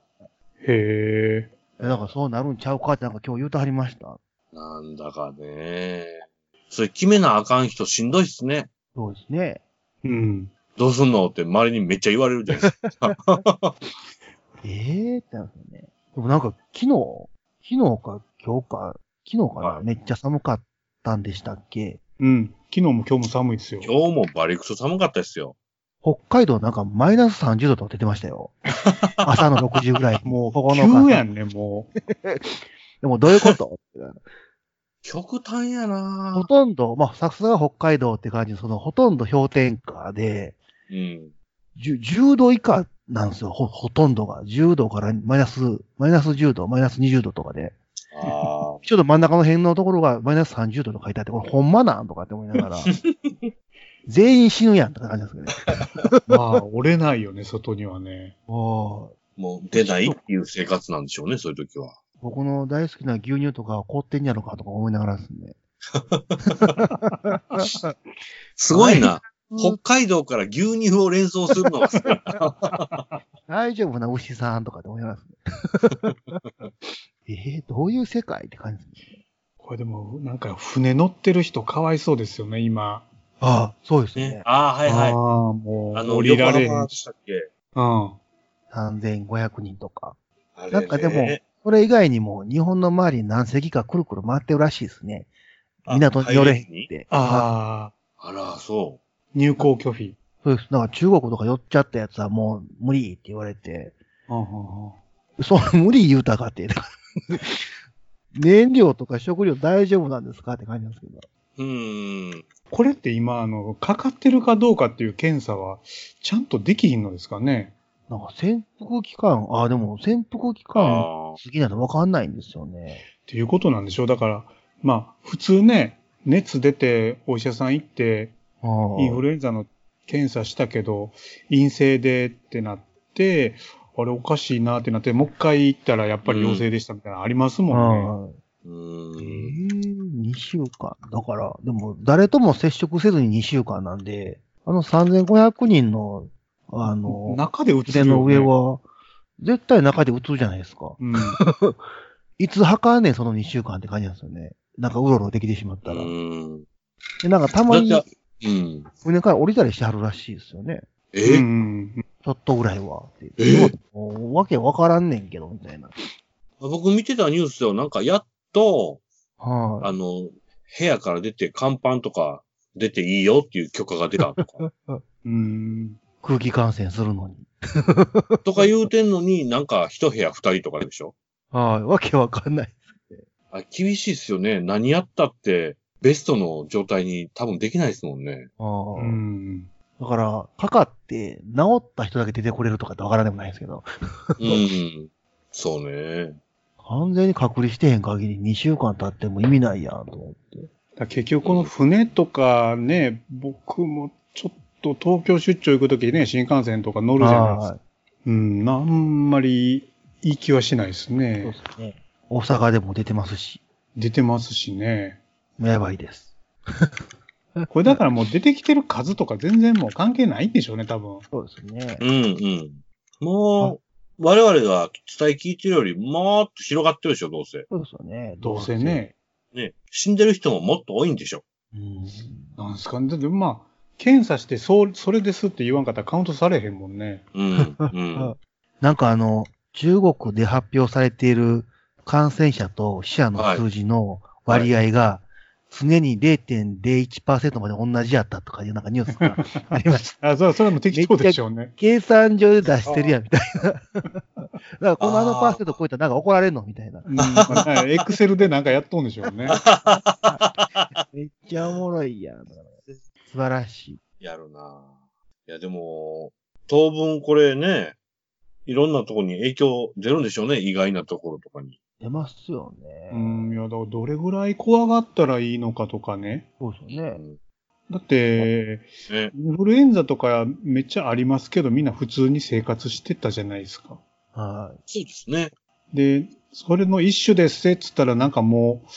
S2: へえ。
S3: えだからそうなるんちゃうかってなんか今日言うとはりました。
S1: なんだかね。それ決めなあかん人しんどいっすね。
S3: そうですね。
S2: うん。
S1: どうすんのって周りにめっちゃ言われるじゃないですか。
S3: ええー、ってなんですよね。でもなんか昨日、昨日か今日か、昨日かな、
S1: はい
S3: めっちゃ寒かったんでしたっけ？
S2: うん。昨日も今日も寒いですよ。
S1: 今日もバリクソ寒かったですよ。
S3: 北海道なんかマイナス30度とか出てましたよ。朝の6時ぐらい。もう9日。
S2: 急やんね、もう。
S3: でもどういうこと？
S1: 極端やな
S3: ほとんど、まあ、さすが北海道って感じで、そのほとんど氷点下で、
S1: うん。
S3: 10, 10度以下なんですよ、ほ、ほとんどが。10度からマイナス、マイナス10度、マイナス20度とかで。
S1: ああ。
S3: ちょっと真ん中の辺のところがマイナス30度とか書いてあって、これほんまなんとかって思いながら。全員死ぬやんって感じですけどね。
S2: まあ、折れないよね、外にはね。
S3: もう
S1: もう出ないっていう生活なんでしょうね、そういう時は。
S3: 僕の大好きな牛乳とか凍ってんやろかとか思いながらですね。
S1: すごいな。北海道から牛乳を連想するの。
S3: 大丈夫な牛さんとかって思いながらですね。えー、どういう世界って感じですね。
S2: これでも、なんか船乗ってる人かわいそうですよね、今。
S3: ああ、そうですね。
S1: ね。ああ、はいはい。
S2: ああ、もう、
S1: あの、
S2: 降りられへん
S1: したっけ？
S2: うん。
S3: 3500人とか。
S1: あれね
S3: なんかでも、それ以外にも日本の周りに何隻かくるくる回ってるらしいですね。
S1: あ
S3: 港に寄れへんって。
S2: ああ、
S1: あら、そ
S2: 入港拒否。
S3: そうです。だから中国とか寄っちゃったやつはもう無理って言われて、
S2: うんうんうん
S3: その無理言うたかって。燃料とか食料大丈夫なんですかって感じなんですけど。
S1: う。ん。
S2: これって今、あの、かかってるかどうかっていう検査は、ちゃんとできひんのですかね。
S3: なんか潜伏期間、ああ、でも潜伏期間
S1: あ
S3: 過ぎないとわかんないんですよね。
S2: っていうことなんでしょう。だから、まあ、普通ね、熱出て、お医者さん行って、
S3: ああ
S2: インフルエンザの検査したけど、陰性でってなって、あれおかしいなってなって、もう一回行ったらやっぱり陽性でしたみたいなのありますもんね。
S1: う
S3: え
S1: ー
S3: ー、
S1: ん。
S3: 2週間。だから、でも、誰とも接触せずに2週間なんで、あの3500人の、あの、
S2: 中で打つ
S3: 腕の上。は、絶対中で打つじゃないですか。
S2: うん。
S3: いつ測んねん、その2週間って感じなんですよね。なんかうろうろできてしまっ
S1: う
S3: たら。で、なんかたまに
S1: うん。
S3: 船から降りたりしてはるらしいですよね。
S1: え、
S2: うん。
S3: ちょっとぐらいは。
S1: え？
S3: わけわからんねんけど、みたいな。
S1: 僕見てたニュースではなんかやっと、
S3: はい、
S1: あの、部屋から出て甲板とか出ていいよっていう許可が出たとか。
S2: うん。
S3: 空気感染するのに。
S1: とか言うてんのに、なんか一部屋二人とかでしょ？
S3: はい、わけわかんない。
S1: あ厳しいっすよね。何やったって、ベストの状態に多分できないですもんね。
S3: ああ
S2: うん。
S3: だから、かかって治った人だけ出てこれるとかってわからんでもないですけど、
S1: うん。そうね。
S3: 完全に隔離してへん限り2週間経っても意味ないやんと思って。
S2: 結局この船とかね、僕もちょっと東京出張行くときね、新幹線とか乗るじゃないですか。
S3: はい。
S2: うん、あんまりいい気はしないです
S3: そう
S2: ね
S3: で。すね。大阪でも出てますし、
S2: 出てますしね。
S3: もうやばいです。
S2: これだからもう出てきてる数とか全然もう関係ないんでしょうね、多分。
S3: そうですね。
S1: うんうん。もう、我々が伝え聞いてるよりもっと広がってるでしょ、どうせ。
S3: そうですよね。
S2: どうせね。
S1: ね。死んでる人ももっと多いんでしょ。
S3: うん。
S2: なんですかね。だってまあ、検査して、そう、それですって言わんかったらカウントされへんもんね。
S1: うん。うん。
S3: なんかあの、中国で発表されている感染者と死者の数字の割合が常に0.01%まで同じやったとかいうなんかニュースが ありました。
S2: あ、それそれも適当でしょうね。
S3: 計算上で出してるやんみたいな。だからこのあのパーセント超えたらなんか怒られんのみたいな。
S2: エクセルでなんかやっとんでしょうね。
S3: めっちゃおもろいやん。素晴らしい。
S1: やるないや、でも、当分これね、いろんなところに影響出るんでしょうね、意外なところとかに。
S3: 出ますよね。
S2: うん、いや、だからどれぐらい怖がったらいいのかとかね。
S3: そうですよね。
S2: だって、
S1: ね。
S2: インフルエンザとかめっちゃありますけど、みんな普通に生活してたじゃないですか。
S3: はい。
S1: そうですね。
S2: で、それの一種ですって言ったらなんかもう、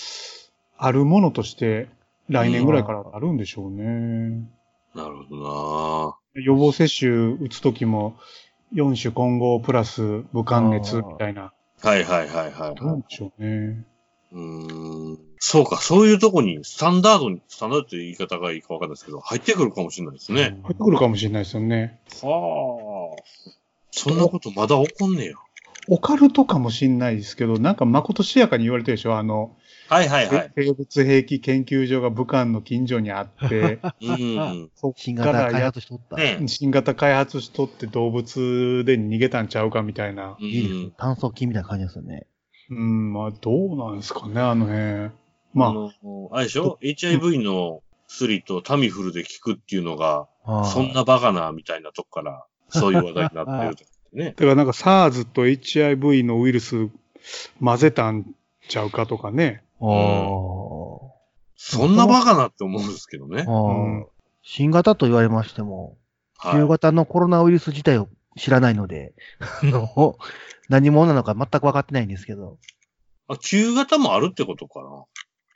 S2: あるものとして来年ぐらいからあるんでしょうね。
S1: なるほどな
S2: 予防接種打つときも、4種混合プラス武漢熱みたいな。
S1: はいはいはいはい、はい
S2: どうで。しょうね。
S1: うーん。そうか、そういうとこに、スタンダードに、スタンダードという言い方がいいかわかんないですけど、入ってくるかもしれないですね。
S2: 入ってくるかもしれないですよね。
S1: はあ。そんなことまだ起こんねや。
S2: オカルトかもしれないですけど、なんかまことしやかに言われてるでしょあの、
S1: はいはいはい。
S2: 生物兵器研究所が武漢の近所にあって、
S1: うん。
S2: そっ
S3: 新
S2: からや
S3: 型開発しとった。
S1: ね
S2: 新型開発しとって動物で逃げたんちゃうかみたいな。
S1: う
S3: いいですね
S1: ん。
S3: 炭素菌みたいな感じですよね。
S2: うん、まあどうなんですかね、あの辺。
S1: あ
S2: まあ、
S1: の、あれでしょ ?HIV の薬とタミフルで効くっていうのが、
S3: ああ
S1: そんなバカなみたいなとこから、そういう話題になってるとかね。
S2: だからなんか SARS と HIV のウイルス混ぜたんちゃうかとかね。
S3: お
S1: そんなバカなって思うんですけどね
S3: ー。あ
S2: うん
S3: ー新型と言われましても、旧
S1: は
S3: 型のコロナウイルス自体を知らないので、あの、何者なのか全く分かってないんですけど、
S1: い。あ、旧型もあるってことかな。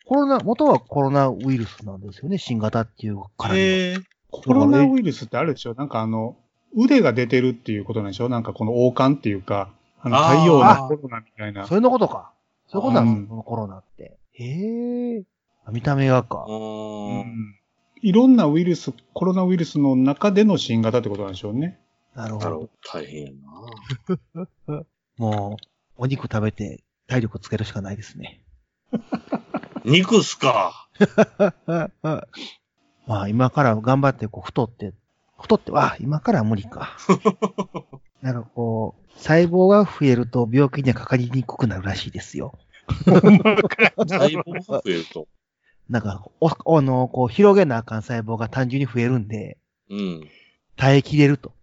S3: コロナ、元はコロナウイルスなんですよね、新型っていうからには。
S1: へえ。
S2: コロナウイルスってあるでしょ？なんかあの、腕が出てるっていうことなんでしょ？なんかこの王冠っていうか、あの、
S1: あー
S2: 太陽のコロナみたいな。
S3: そういうのことか。そういうことなんです
S2: うん
S3: よ、このコロナって。へえ。見た目がか
S1: う。。
S2: うんんいろんなウイルス、コロナウイルスの中での新型ってことなんでしょうね。
S3: なるほど。
S1: 大変やな。
S3: もう、お肉食べて体力つけるしかないですね。
S1: 肉っすか？
S3: まあ、今から頑張って、こう、太って、太って、あ、今からは無理か。なんかこう、細胞が増えると病気にはかかりにくくなるらしいですよ。
S1: 細胞が増えると。
S3: なんか、お、あの、こう、広げなあかん細胞が単純に増えるんで、
S1: うん。
S3: 耐えきれると。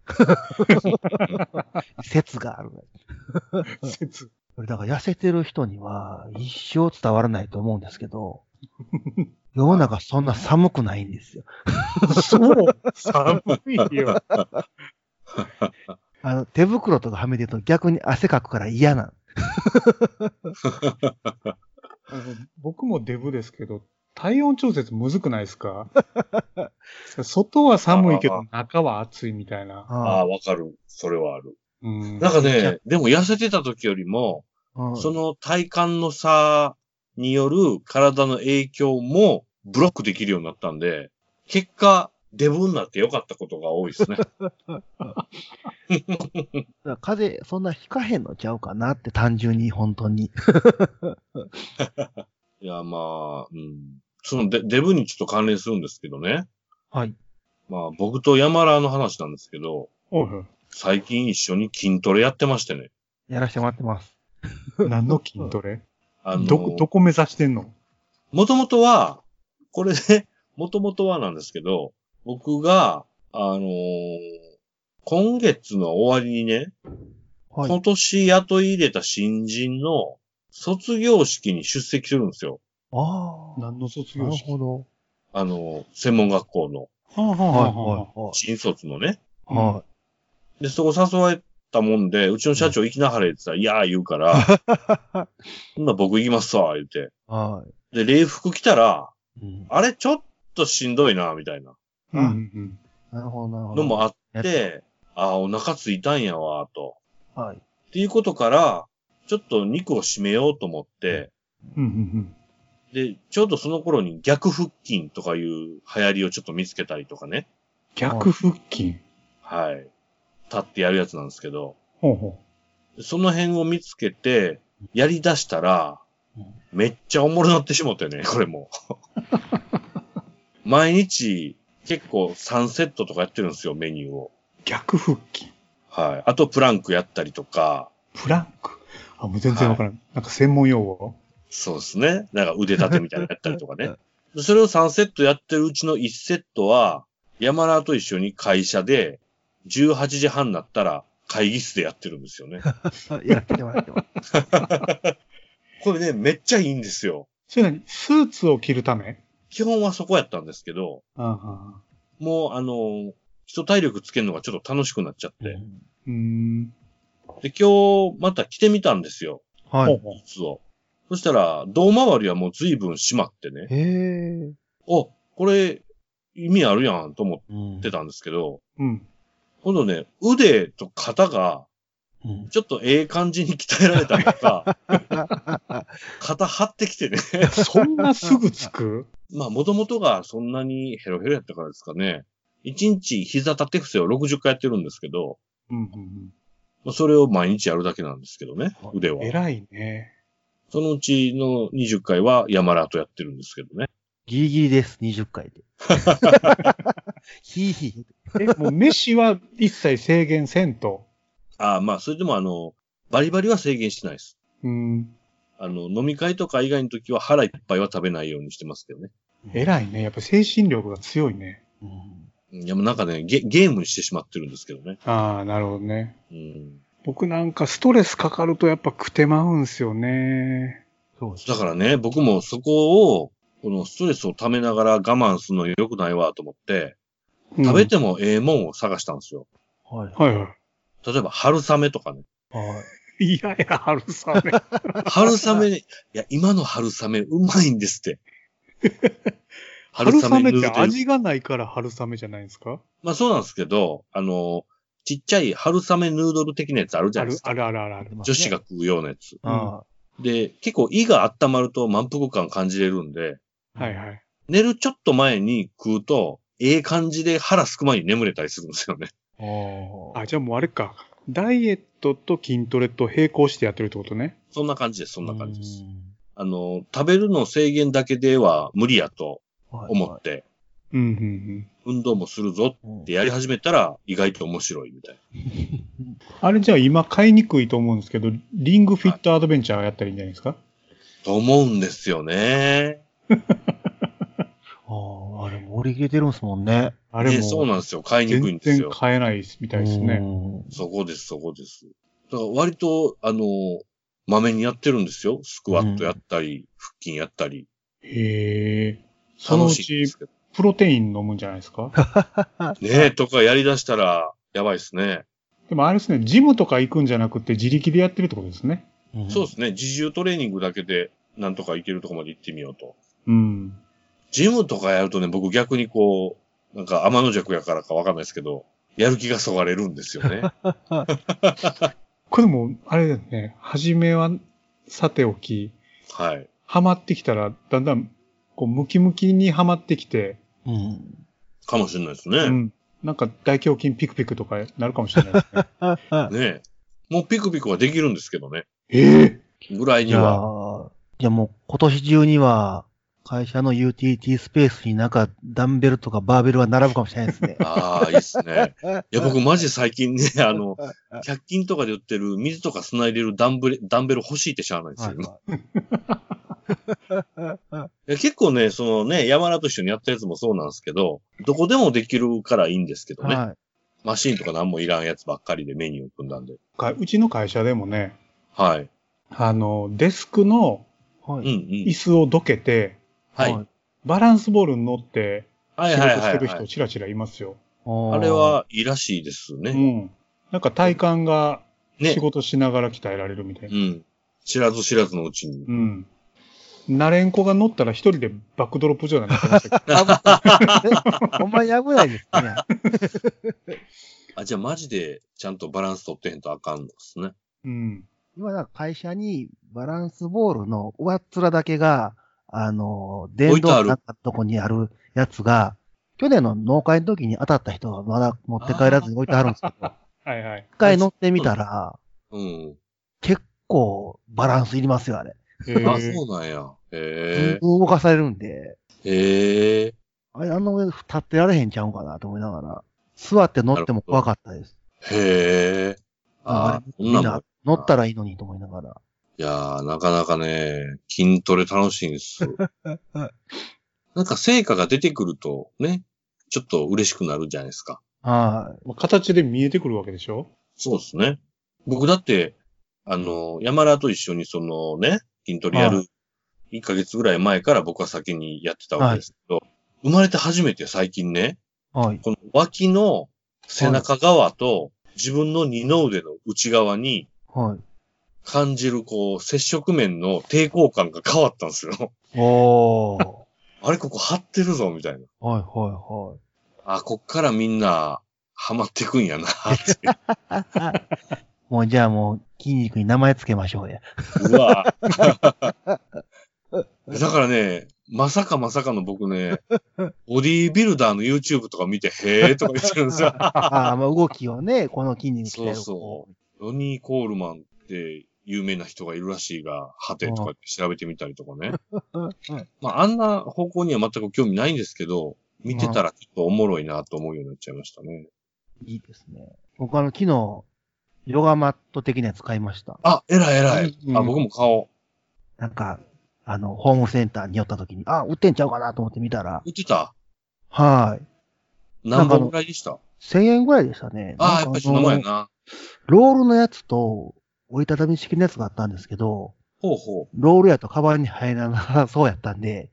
S3: 説がある。
S2: 説。
S3: これだから痩せてる人には一生伝わらないと思うんですけど、世の中そんな寒くないんですよ。
S2: そう。寒いよ。
S3: あの、手袋とかはめてると逆に汗かくから嫌なん。
S2: あ の僕もデブですけど、体温調節むずくないですか？外は寒いけど中は暑いみたいな。
S1: あ
S3: あ
S1: あ、わかる。それはある。
S2: うん。
S1: なんかね、でも痩せてた時よりも、
S3: うん
S1: その体感の差による体の影響もブロックできるようになったんで、結果、デブになってよかったことが多いですね。
S3: 風邪そんなひかへんのちゃうかなって単純に本当に。
S1: いや、まあ、うん。そのデデブにちょっと関連するんですけどね。
S3: はい。
S1: まあ、僕と山ラーの話なんですけど、最近一緒に筋トレやってましてね。
S3: やらせてもらってます。
S2: 何の筋トレ？
S1: あの、
S2: どこ、どこ目指してんの？
S1: もともとは、これで、もともとはなんですけど、僕が、あのー今月の終わりにね、
S3: はい。
S1: 今年雇い入れた新人の卒業式に出席するんですよ。
S3: ああ。
S2: 何の卒
S3: な
S2: 業式？
S3: るほど。
S1: あの、専門学校の
S2: はあはあ
S3: はい、
S2: は
S3: い、はい。
S1: 新卒のね。
S3: は
S1: で、そこ誘われたもんで、うちの社長行きなはれって言ったら、いやー言うから、ほんなら僕行きますわ、言って。
S3: い。は
S1: で、礼服着たら、
S3: い。うん
S1: あれちょっとしんどいな、みたいな
S2: うんうん
S3: なるほど、なるほど。
S1: のもあっ
S3: や
S1: て、ああ、お腹ついたんやわ、と。
S3: はい。
S1: っていうことから、ちょっと肉を締めようと思って、
S2: うん。うんうん
S1: で、ちょうどその頃に逆腹筋とかいう流行りをちょっと見つけたりとかね。
S2: 逆腹筋？
S1: はい。立ってやるやつなんですけど、
S2: ほうほ
S1: その辺を見つけて、やり出したら
S3: うん、
S1: めっちゃおもろなってしもってね、これも。毎日、結構3セットとかやってるんですよ、メニューを。
S2: う。逆腹筋。
S1: はい。あと、プランクやったりとか、
S2: プランク？あ、もう全然わからん。なんか専門用語？
S1: そうですね。なんか腕立てみたいなのやったりとかね。で それを3セットやってるうちの1セットは、山田と一緒に会社で、18時半になったら会議室でやってるんですよね。
S3: やってもらってます。
S1: これね、めっちゃいいんですよ。
S2: それ何スーツを着るため？
S1: 基本はそこやったんですけど。もう、あの、基礎体力つけるのがちょっと楽しくなっちゃって。
S2: うーん。
S1: で、今日また着てみたんですよ。
S3: はい。
S2: ほうほう
S1: 靴を。そしたら、胴回りはもう随分締まってね。
S3: へえ。
S1: お、これ、意味あるやんと思
S3: うん
S1: ってたんですけど、
S2: うん。
S1: 今度ね、腕と肩が、
S3: うん
S1: ちょっとええ感じに鍛えられたりとか、肩張ってきてね。
S2: そんなすぐつく？
S1: まあ、もともとがそんなにヘロヘロやったからですかね。1日膝立て伏せを60回やってるんですけど、
S2: うんうん
S1: まあそれを毎日やるだけなんですけどね、腕は。
S2: うん。偉いね。
S1: そのうちの20回はヤマラとやってるんですけどね。
S3: ギリギリです、20回で。ひいひい。
S2: え、もう飯は一切制限せんと。
S1: ああ、まあ、それでもあの、バリバリは制限してないです。
S2: うん。
S1: あの、飲み会とか以外の時は腹いっぱいは食べないようにしてますけどね。
S2: 偉いね。やっぱ精神力が強いね。
S3: うん
S1: いや、もうなんかねゲ、ゲームにしてしまってるんですけどね。
S2: ああ、なるほどね。
S1: うん。
S2: 僕なんかストレスかかるとやっぱ食てまうんすよね。
S3: そうです
S1: だからね、僕もそこを、このストレスを溜めながら我慢するの良くないわと思って、
S2: うん
S1: 食べてもええもんを探したんですよ。
S3: はい。
S2: はいは
S1: 例えば、春雨とかね。
S3: はい。
S2: い。いやいや、春雨。
S1: 春雨、いや、今の春雨うまいんですって。
S2: 春雨って
S1: ヌードル
S2: 味がないから春雨じゃないですか？
S1: まあそうなんですけど、あの、ちっちゃい春雨ヌードル的なやつあるじゃないです、か。
S2: あるあるあるある。
S1: 女子が食うようなやつ。
S3: あ
S1: で、結構胃が温まると満腹感感じれるんで、
S2: はいはい。
S1: 寝るちょっと前に食うと、ええ感じで腹すく前に眠れたりするんですよね。
S3: あ。あ
S2: あ、じゃあもうあれか。ダイエットと筋トレと並行してやってるってことね。
S1: そんな感じです、そんな感じです。
S3: うん
S1: あの、食べるの制限だけでは無理やと
S3: はい
S1: 思って、
S2: うん、うん、うん。
S1: 運動もするぞ
S3: うん
S1: ってやり始めたら意外と面白いみたい
S2: あれじゃあ今買いにくいと思うんですけど、リングフィットアドベンチャーやったらいいんじゃないですか、
S1: な。と思うんですよね。
S3: ああ、あれも売り切れてるんですもんね。
S1: ね
S2: あれも、
S1: そうなんですよ。買いにくいん
S2: 全然
S1: ですよ。
S2: 買えないみたいですね。
S3: うん
S1: そこです、そこです。だから割と、あの、まめにやってるんですよ。スクワットやったり、腹筋やったり。
S2: へえ。そのうち。プロテイン飲むんじゃないですか？
S1: ねえ、とかやり出したら、やばいですね。
S2: でもあれですね、ジムとか行くんじゃなくて自力でやってるってことですね。
S3: うん
S1: そうですね。自重トレーニングだけで、なんとかいけるとこまで行ってみようと。
S2: うん。
S1: ジムとかやるとね、僕逆にこう、なんか天の弱やからかわかんないですけど、やる気がそがれるんですよね。
S2: これも、あれですね、初めはさておき、
S1: はい。
S2: ハマってきたら、だんだん、こう、ムキムキにはまってきて、
S3: うん。
S1: かもしれないですね。
S2: うん。なんか大胸筋ピクピクとかなるかもしれないですね。
S1: ねえ。もうピクピクはできるんですけどね。
S2: ええ
S1: ぐらいには。
S3: あ、じゃあもう今年中には、会社の UTT スペースになんかダンベルとかバーベルが並ぶかもしれないですね。
S1: ああ、いいっすね。いや、僕マジ最近ね、あの、100均とかで売ってる水とか砂入れるダンブレダンベル欲しいってしゃあないんですよ。いや結構ね、そのね、山田と一緒にやったやつもそうなんですけど、どこでもできるからいいんですけどね。
S3: は
S1: マシンとか何もいらんやつばっかりでメニューを組んだんで。
S2: かうちの会社でもね、
S1: はい。
S2: あの、デスクの
S3: い。は
S1: うんう
S2: 椅
S1: ん。
S2: 子をどけて、
S1: はい。
S3: はい
S2: バランスボールに乗って
S1: はい
S2: 仕事してる人
S1: はい。
S2: ちらちらいますよ。
S3: あ
S1: あれ、はいいらしいです
S2: う
S1: ね。
S2: ん。なんか体幹が
S1: ね
S2: 仕。事しながら鍛えられるみたいうな。
S1: ん。知らず知らずのうちに。
S2: うん。ナレンコが乗ったら一人でバックドロップ状になってましたけど。
S3: ほんまに危ないですね。
S1: あ、じゃあマジでちゃんとバランス取ってへんとあかんのですね。
S2: うん。
S3: 今、会社にバランスボールの上っ面だけが、あの、電動になったとこにあるやつが、去年の農会の時に当たった人はまだ持って帰らずに置いてあるんですけど、
S2: はいはい。
S3: 一回乗ってみたら、
S1: うん。
S3: 結構バランスいりますよ、あれ。
S2: へ
S1: あ、
S2: ー
S1: そうなんや。へ
S3: 動かされるんで、
S1: え。へえ。
S3: あれ、あの上立ってられへんちゃうんかなと思いながら、座って乗っても怖かったです。
S1: へえ。ああ、
S3: みんな乗ったらいいのにと思いながら。
S1: いやー、なかなかね、筋トレ楽しいんです。なんか成果が出てくるとね、ちょっと嬉しくなるじゃないですか。
S3: は
S2: まあ形で見えてくるわけでしょ？
S1: そうですね。僕だって、あの、山田と一緒にそのね、筋トレや
S3: は
S1: る1ヶ月ぐらい前から僕は先にやってたわけですけど、生まれて初めて最近ね、
S3: い。はい。
S1: この脇の背中側と自分の二の腕の内側に
S3: はい。
S1: 感じるこう接触面の抵抗感が変わったんですよ。
S3: おー。
S1: あれここ張ってるぞみたいな。
S3: はい、は
S1: あ、こっからみんなハマってくんやなって。
S3: い、はい。もうじゃあもう筋肉に名前つけましょうや。
S1: うわ だからね、まさかまさかの僕ね、ボディービルダーの YouTube とか見て、へーとか言ってるんですよ。
S3: ああ、まあ動きをね、この筋肉。
S1: そうそうロニー・コールマンって有名な人がいるらしいが、はてとか調べてみたりとかね。まあ、あんな方向には全く興味ないんですけど、見てたらちょっとおもろいなと思うようになっちゃいましたね。
S3: いいですね。僕あの、昨日、ヨガマット的なやつ買いました。
S1: あ、偉い偉い。
S2: うん
S1: あ、僕も買おう。
S3: なんか、あの、ホームセンターに寄った時に、あ、売ってんちゃうかなと思って見たら、
S1: 売ってた？
S3: はい。
S1: 何本ぐらいでした
S3: ？1000円ぐらいでしたね。
S1: ああ、やっぱりその前
S3: な。ロールのやつと、折りたたみ式のやつがあったんですけど、
S1: ほうほ
S3: ロールやとカバンに入らなさそうやったんで、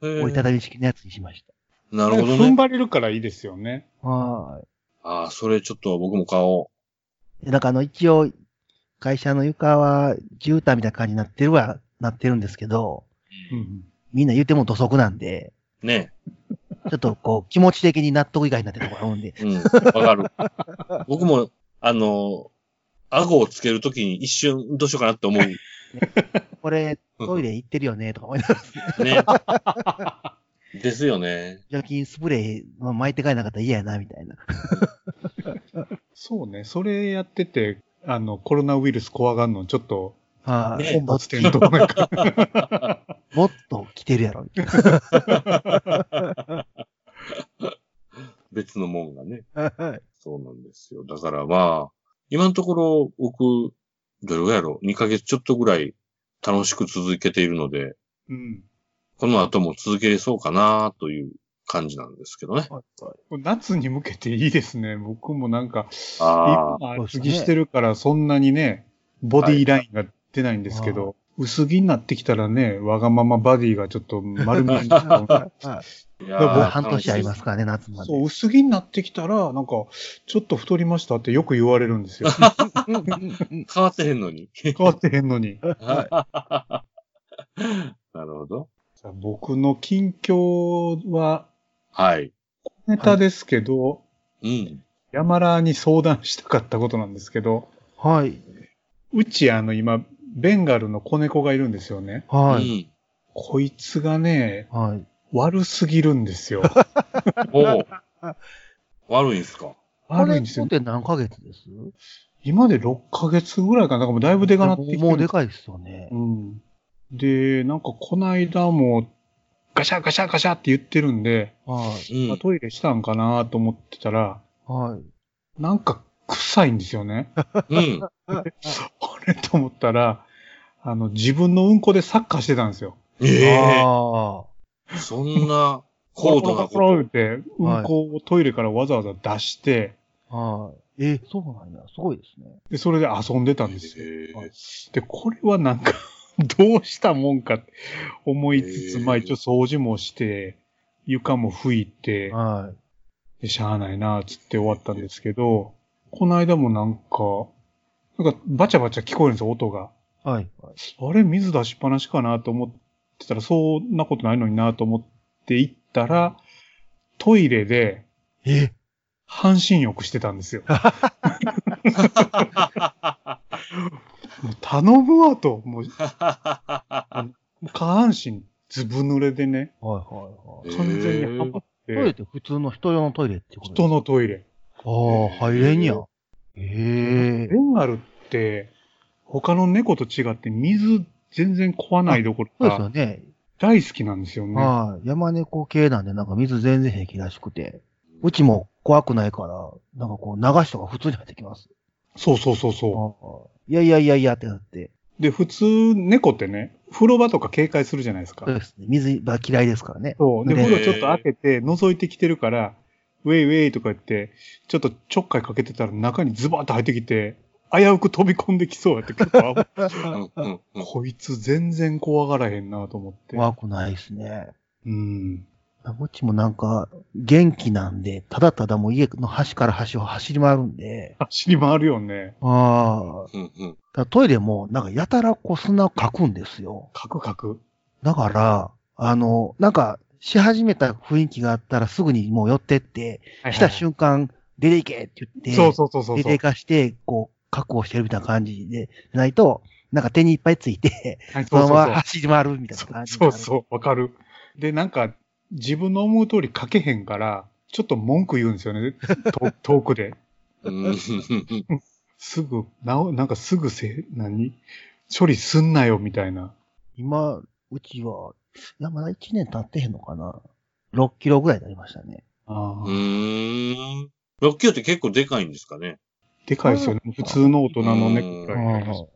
S3: 折りたたみ式のやつにしまし
S1: なるほど
S2: 踏ん
S1: ね。
S2: 張れるからいいですよね。
S3: た。は
S1: ああ、それちょっと僕も買お
S3: い。でなんかあの、一応、会社の床は絨毯みたいな感じになってるは、なってるんですけど、
S2: うん
S3: みんな言っても土足なんで、
S1: う。ね。
S3: ちょっとこう、気持ち的に納得以外になってるところがあるんで、
S1: うん。わかる。僕も、あの、顎をつけるときに一瞬どうしようかなって思う。
S3: これ、トイレ行ってるよね、とか思いながら、
S1: ね。ですよね。
S3: 除菌スプレーまあ巻いて帰らなかったら嫌やな、みたいな。
S2: そうね。それやってて、あの、コロナウイルス怖がんのちょっと、
S3: はい、
S1: ね
S2: 本末転倒なんか。
S3: もっと来てるやろ、みたい
S1: 別のもんがね。
S3: な。
S1: そうなんですよ。だからまあ、今のところ僕、どれぐらいやろ ?2 ヶ月ちょっとぐらい楽しく続けているので、
S2: うん。
S1: この後も続けれそうかなという感じなんですけどね。
S2: 夏に向けていいですね。僕もなんか、
S1: ああ、
S2: 今、厚着してるからそんなにね、ボディラインが出ないんですけど、薄着になってきたらね、わがままバディがちょっと丸見えになる
S3: 半年ありますからね、夏まで。
S2: そう、薄着になってきたら、なんか、ちょっと太りましたってよく言われるんですよ。
S1: 変わってへんのに。
S2: 変わってへんのに。
S1: なるほど。
S2: じゃあ僕の近況は、
S1: はい。
S2: ネタですけど、
S1: うん。
S2: 山田に相談したかったことなんですけど、
S3: はい。
S2: うちあの今、ベンガルの子猫がいるんですよね。
S3: はい。
S1: うん。
S2: こいつがね、
S3: はい。
S2: 悪すぎるんですよ。
S1: おう悪いんすか？
S2: 悪いんですよ
S3: こ。れって何ヶ月です？
S2: 今で6ヶ月ぐらいかな。なんかもうだいぶでかなってきてる
S3: もうでかいですよね
S2: う。ん。で、なんかこないだもガシャガシャガシャって言ってるんで、
S3: はい。
S1: うん。
S2: トイレしたんかなと思ってたら、
S3: はい。
S2: なんか臭いんですよね。
S1: うん。
S2: あれと思ったら、あの、自分のうんこでサッカーしてたんですよ。
S1: ええ
S3: あ
S1: そんな 高度なこ
S2: コロコロ
S1: と。
S2: って、うんこをトイレからわざわざ出して、
S3: あ。はい。え、そうなんや。すごいですね。
S2: で、それで遊んでたんですよ。
S1: え
S2: で、これはなんか、どうしたもんかって思いつつ、
S1: へー
S2: まあ一応掃除もして、床も拭いて、
S3: は
S2: でしゃあないな、つって終わったんですけど、この間もなんか、なんかバチャバチャ聞こえるんですよ、音が。
S3: い。はい。
S2: あれ、水出しっぱなしかなと思ってたら、そんなことないのになと思って行ったら、トイレで
S3: え？
S2: 半身浴してたんですよ。もう頼むわと、もう下半身ずぶ濡れでね、
S3: はいはいはい。
S2: 完全にハマっ
S3: トイレ
S2: て、
S3: って普通の人用のトイレってこと
S2: 人のトイレ。
S3: ああ、入れんや。ええ
S2: ベンガルって、他の猫と違って水全然壊わないどころ
S3: そうですよ
S2: か、
S3: ね。
S2: 大好きなんですよね。
S3: はい。山猫系なんでなんか水全然平気らしくて。うちも怖くないから、なんかこう流しとか普通に入ってきます。
S2: そうそうそうそ
S3: いやいやいやいやってなって。
S2: う。で、普通猫ってね、風呂場とか警戒するじゃないですか
S3: そう。ですね。水が嫌いですからね。
S2: そう。で、
S3: ね
S2: 風呂ちょっと開けて覗いてきてるから、ウェイウェイとか言って、ちょっとちょっかいかけてたら中にズバーッと入ってきて、危うく飛び込んできそうやって結構危
S1: うんうんうん
S2: こいつ全然怖がらへんなと思って。
S3: 怖くないですね。
S2: うん。
S3: うちもなんか、元気なんで、ただただもう家の端から端を走り回るんで、
S2: 走り回るよね。
S3: ああ、
S1: うんうん
S3: だトイレもなんかやたらこう砂をかくんですよ。
S2: カクカク。
S3: だから、あの、なんか、し始めた雰囲気があったらすぐにもう寄ってって、来た瞬間、出ていけって言って、
S2: そうそうそうそうそう
S3: 出てい。かして、こう、確保してるみたいな感じで、ないと、なんか手にいっぱいついて、
S2: はい
S3: そのまま走り回るみたいな感じ。
S2: そうそう、わかる。で、なんか、自分の思う通り書けへんから、ちょっと文句言うんですよね。と 遠くで。
S1: うん。
S2: すぐ、なお、なんかすぐせ、何？処理すんなよ、みたいな。
S3: 今、うちは、いや、まだ1年経ってへんのかな。6キロぐらいになりましたね。
S2: ああ
S1: うーん。6キロって結構でかいんですかね。
S2: でかいですよね。普通の大人の猫く
S3: う
S2: らいで。
S3: ん
S1: は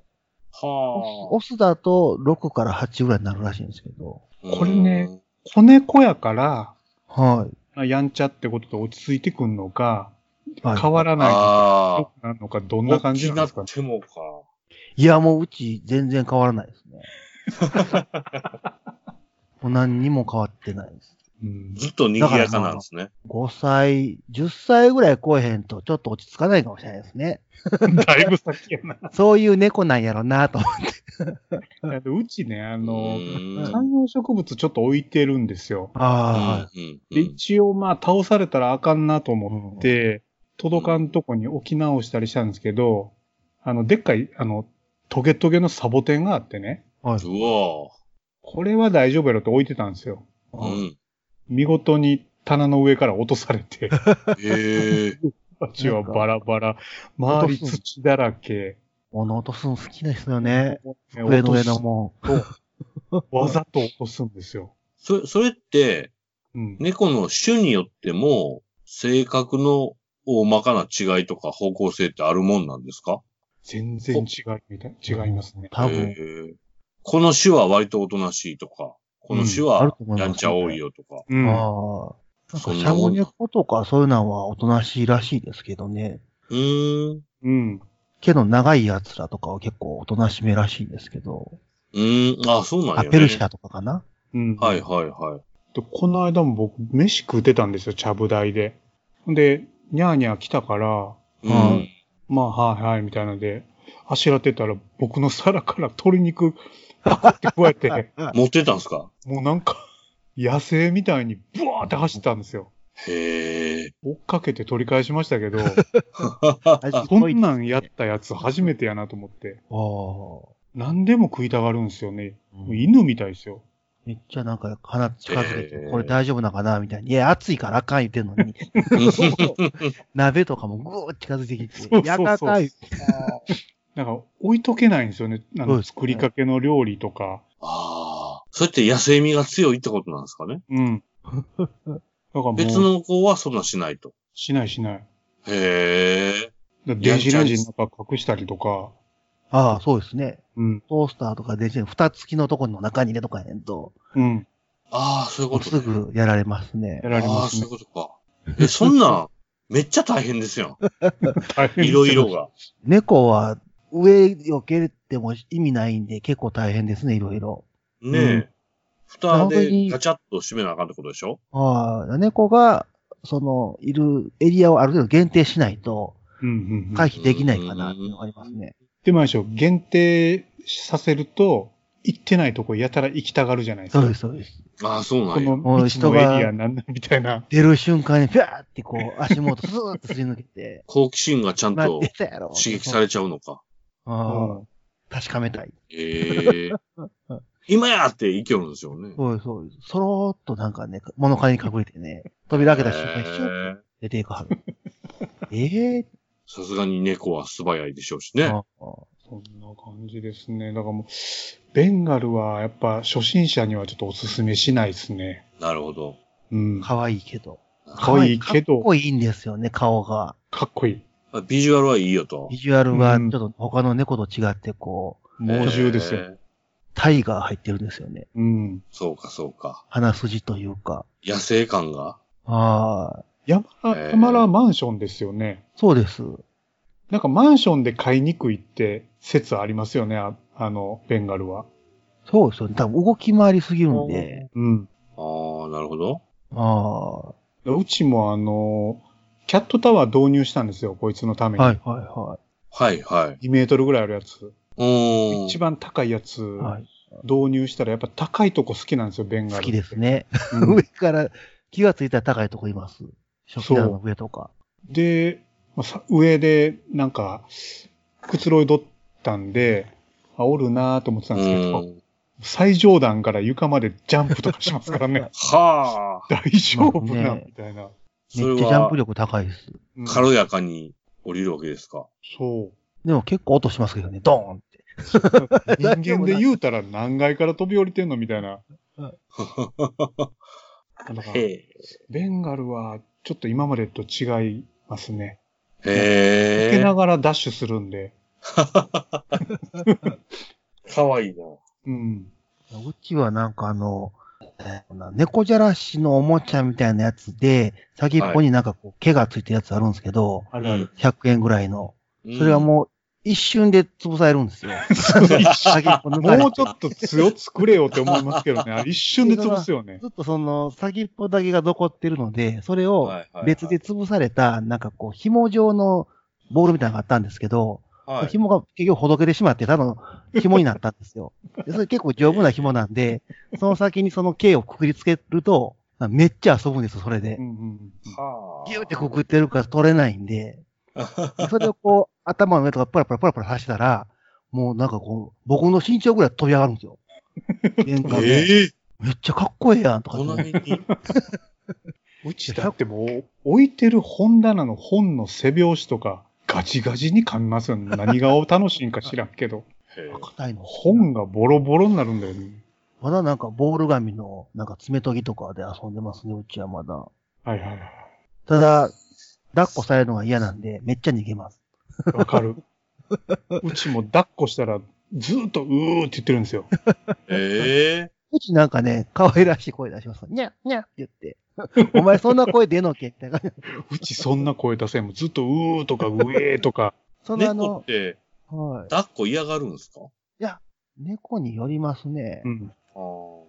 S3: オスだと6から8ぐらいになるらしいんですけど。
S1: あ。
S2: これね子猫やから、
S3: はい。
S2: まあやんちゃってことで落ち着いてくんのか、
S3: はい
S2: 変わらない
S1: ああ。
S2: となのか、どんな感じなんですか
S1: 大きなってもか。
S3: いや、もううち全然変わらないですね。もう何にも変わってないです。
S2: うん
S1: ずっと賑やかなんですね。
S3: 5歳、10歳ぐらい超えへんとちょっと落ち着かないかもしれないですね。
S2: だいぶ先やな。
S3: そういう猫なんやろなと思って。
S2: うちね、あの、
S1: うん
S2: 観葉植物ちょっと置いてるんですよ。
S3: あ
S1: うんうん
S2: で、一応まあ倒されたらあかんなと思って、届かんとこに置き直したりしたんですけど、あの、でっかい、あの、トゲトゲのサボテンがあってね、
S3: あ、はい。
S1: うわ
S2: これは大丈夫やろと置いてたんですよ。
S1: ぁ。うん。
S2: 見事に棚の上から落とされて、
S1: へえ。
S2: あっちはバラバラ、周り土だらけ、
S3: 物落とすの好きですよね。
S2: ね
S3: 上の上の
S2: 落
S3: も
S2: とすわざと落とすんですよ。
S1: それ、それって、
S2: うん。
S1: 猫の種によっても、性格の大まかな違いとか方向性ってあるもんなんですか？
S2: 全然違い違いますね。
S3: 多分、
S1: この種は割とおとなしいとか、この種は
S3: と思います
S1: やんちゃ多いよとか。
S2: うん。
S3: ああ。なんか、シャモ猫とかそういうのはおとなしいらしいですけどね。
S1: うーん。
S2: うん。
S3: 毛の長いやつらとかは結構おとなしめらしいんですけど。
S1: うーん。あ、そうなんや
S3: あ、
S1: ね。
S3: ペルシャとかかな？
S2: うん。
S1: はいはいはい。
S2: でこの間も僕、飯食ってたんですよ、ちゃぶ台で。で、ニャーニャー来たから、
S1: うん。
S3: はい
S2: まあ、はいはい、みたいなので、あしらってたら、僕の皿から鶏肉、パクって
S1: 持ってたんすか？
S2: もうなんか、野生みたいに、ブワーって走ったんですよ。
S1: へえ。
S2: 追っかけて取り返しましたけど、
S3: 味
S2: こんなんやったやつ初めてやなと思って、
S3: ああ。
S2: 何でも食いたがるんですよね。犬みたいですよ。
S3: めっちゃなんか鼻近づけて、
S1: えー
S3: これ大丈夫なのかなみたいに。いや、暑いからあかん言ってんのに。鍋とかもぐーっ近づいてきて。
S2: そうそうそう
S3: やかかい。
S2: なんか、置いとけないんですよね。あの
S3: そうですね
S2: 作りかけの料理とか。
S1: ああ。それって野生味が強いってことなんですかね？
S2: うん。だから
S1: 別の子はそんなしないと。
S2: しないしない。
S1: へえ。
S2: 電子レンジの中隠したりとか、
S3: ああ、そうですね。
S2: うん。
S3: トースターとか電子レンジ、蓋付きのとこの中に入れとかへんと、
S2: うん。
S1: ああ、そういうこと
S3: すぐやられますね
S2: や。られ
S1: ああ、
S2: ますね
S1: そういう。ことか。え、そんなん、めっちゃ大変です よ。
S2: 大変
S1: いろいろ。が。
S3: 猫は上避けても意味ないんで結構大変ですね、いろいろ。
S1: ねえ。
S2: うん
S1: 蓋
S3: 本当に
S1: でガチャッと閉めなあかんってことでしょ？
S3: ああ、猫が、その、いるエリアをある程度限定しないと、
S2: うんうんうん。
S3: 回避できないかなっていうのがありますね。
S2: でもあれでしょ、限定させると、行ってないとこやたら行きたがるじゃないですか。
S3: そうです、そうです。
S1: ああ、そうなんや。
S2: この
S3: もう
S2: 未知のエリアなんだみたいな。
S3: 出る瞬間に、ピャーってこう、足元スーッとすり抜けて、
S1: 好奇心がちゃん
S3: 待
S1: と。刺激されちゃうのか。
S3: ああ、確かめたい。
S1: ええ 今やって生きよるんですよね。
S3: そうです、そうです。そろーっとなんかね、物陰に隠れてね、扉開けた瞬間にシュッ
S1: へえ
S3: 出ていくはる。ええ
S1: さすがに猫は素早いでしょうしね。
S3: ああ
S2: そんな感じですね。だからもう、ベンガルはやっぱ初心者にはちょっとおすすめしないですね。
S1: なるほど。
S2: うん。か
S3: 可愛いけど。
S2: 可愛いけど
S3: かっこいいんですよね、顔が。
S2: っこいい。
S1: ビジュアルはいいよと
S3: ビ。ジュアルがち
S2: うん
S3: ょっと他の猫と違って、こう、
S2: 猛獣ですよ。
S3: タイが入ってるんですよね。
S2: うん。
S1: そうか、そうか。
S3: 鼻筋というか。
S1: 野生感が？
S3: ああ、
S2: 山山らマンションですよね。
S3: そうです。
S2: なんかマンションで飼いにくいって説ありますよね、ああの、ベンガルは。
S3: そうですよね。多分動き回りすぎるんで。
S2: うん。
S1: ああ、なるほど。
S3: あ
S2: うちもあの、キャットタワー導入したんですよ、こいつのた
S3: あ、
S2: めに。
S3: はいはいは
S1: はい、はい。
S2: 2メートルぐらいあるやつ。一番高いやつ、
S3: い。はい。
S2: 導入したらやっぱ高いとこ好きなんですよ、ベンガル。
S3: 好きです。ね。
S2: うん
S3: 上から気がついたら高いとこいます。食器棚の上とか。
S2: で、まあさ上でなんか、くつろいどったんで、あ、おるなぁと思ってたんですけど、
S1: うん
S2: 最上段から床までジャンプとかしますからね。
S1: はあ。
S2: 大丈夫な、みたいな。
S1: それ
S3: めっちゃジャンプ
S1: は、
S3: 力高いです。
S2: うん
S1: 軽やかに降りるわけですか。
S2: そう。
S3: でも結構音しますけどね、ドーンって。
S2: 人間で言うたら何階から飛び降りてんのみたいな。だから、
S1: へえ。
S2: ベンガルはちょっと今までと違いますね。
S1: へえ
S2: 受けな。がらダッシュするんで。
S1: かわいいな。
S2: うん。
S3: うちはなんかあの、猫じゃらしのおもちゃみたいなやつで、先っぽになんかこう毛がついてるやつあるんですけど、
S2: あるある。
S3: 100円ぐらいの。それはもう一瞬で潰されるんですよ。
S2: もうちょっと強作れよって思いますけどね。一瞬で潰すよね。
S3: ずっとその先っぽだけが残ってるので、それを
S1: はいはいはい
S3: 別で潰された、なんかこう紐状のボールみたいなのがあったんですけど、
S1: はい。
S3: 紐が結局ほどけてしまって、ただの紐になったんですよ。でそれ結構丈夫な紐なんで、その先にその毛をくくりつけると、めっちゃ遊ぶんですよ、それで
S2: う。んうん
S1: はあ
S3: ギューってくくってるから取れないんで、それをこう、頭の上とかパラパラパラパラさしたら、もうなんかこう、僕の身長ぐらい飛び上がるんですよ。玄関で
S1: ええ。
S3: めっちゃかっこええやんとか
S1: こ
S3: って
S1: の辺に。
S2: うちだってもう、置いてる本棚の本の背表紙とか、ガチガチに噛みますよね。何が楽しいんか知らんけど。
S1: へえ
S3: 硬いの。
S2: 本がボロボロになるんだよね。
S3: まだなんかボール紙のなんか爪研ぎとかで遊んでますね、うちはまだ。
S2: はいはいはい。
S3: ただ、抱っこされるのが嫌なんで、めっちゃ逃げます。
S2: わかる。うちも抱っこしたら、ずーっとうーって言ってるんですよ。
S1: ええ。
S3: うちなんかね、可愛らしい声出します。にゃにゃって言って。お前そんな声出んのけみたいな感じ。
S2: うちそんな声出せんもん。ずっとうーとかうえーとか。
S3: そのあ
S1: 猫っ
S3: の、
S1: て
S3: はい。
S1: 抱っこ嫌がるんですか？
S3: 猫によりますね
S2: う。ん。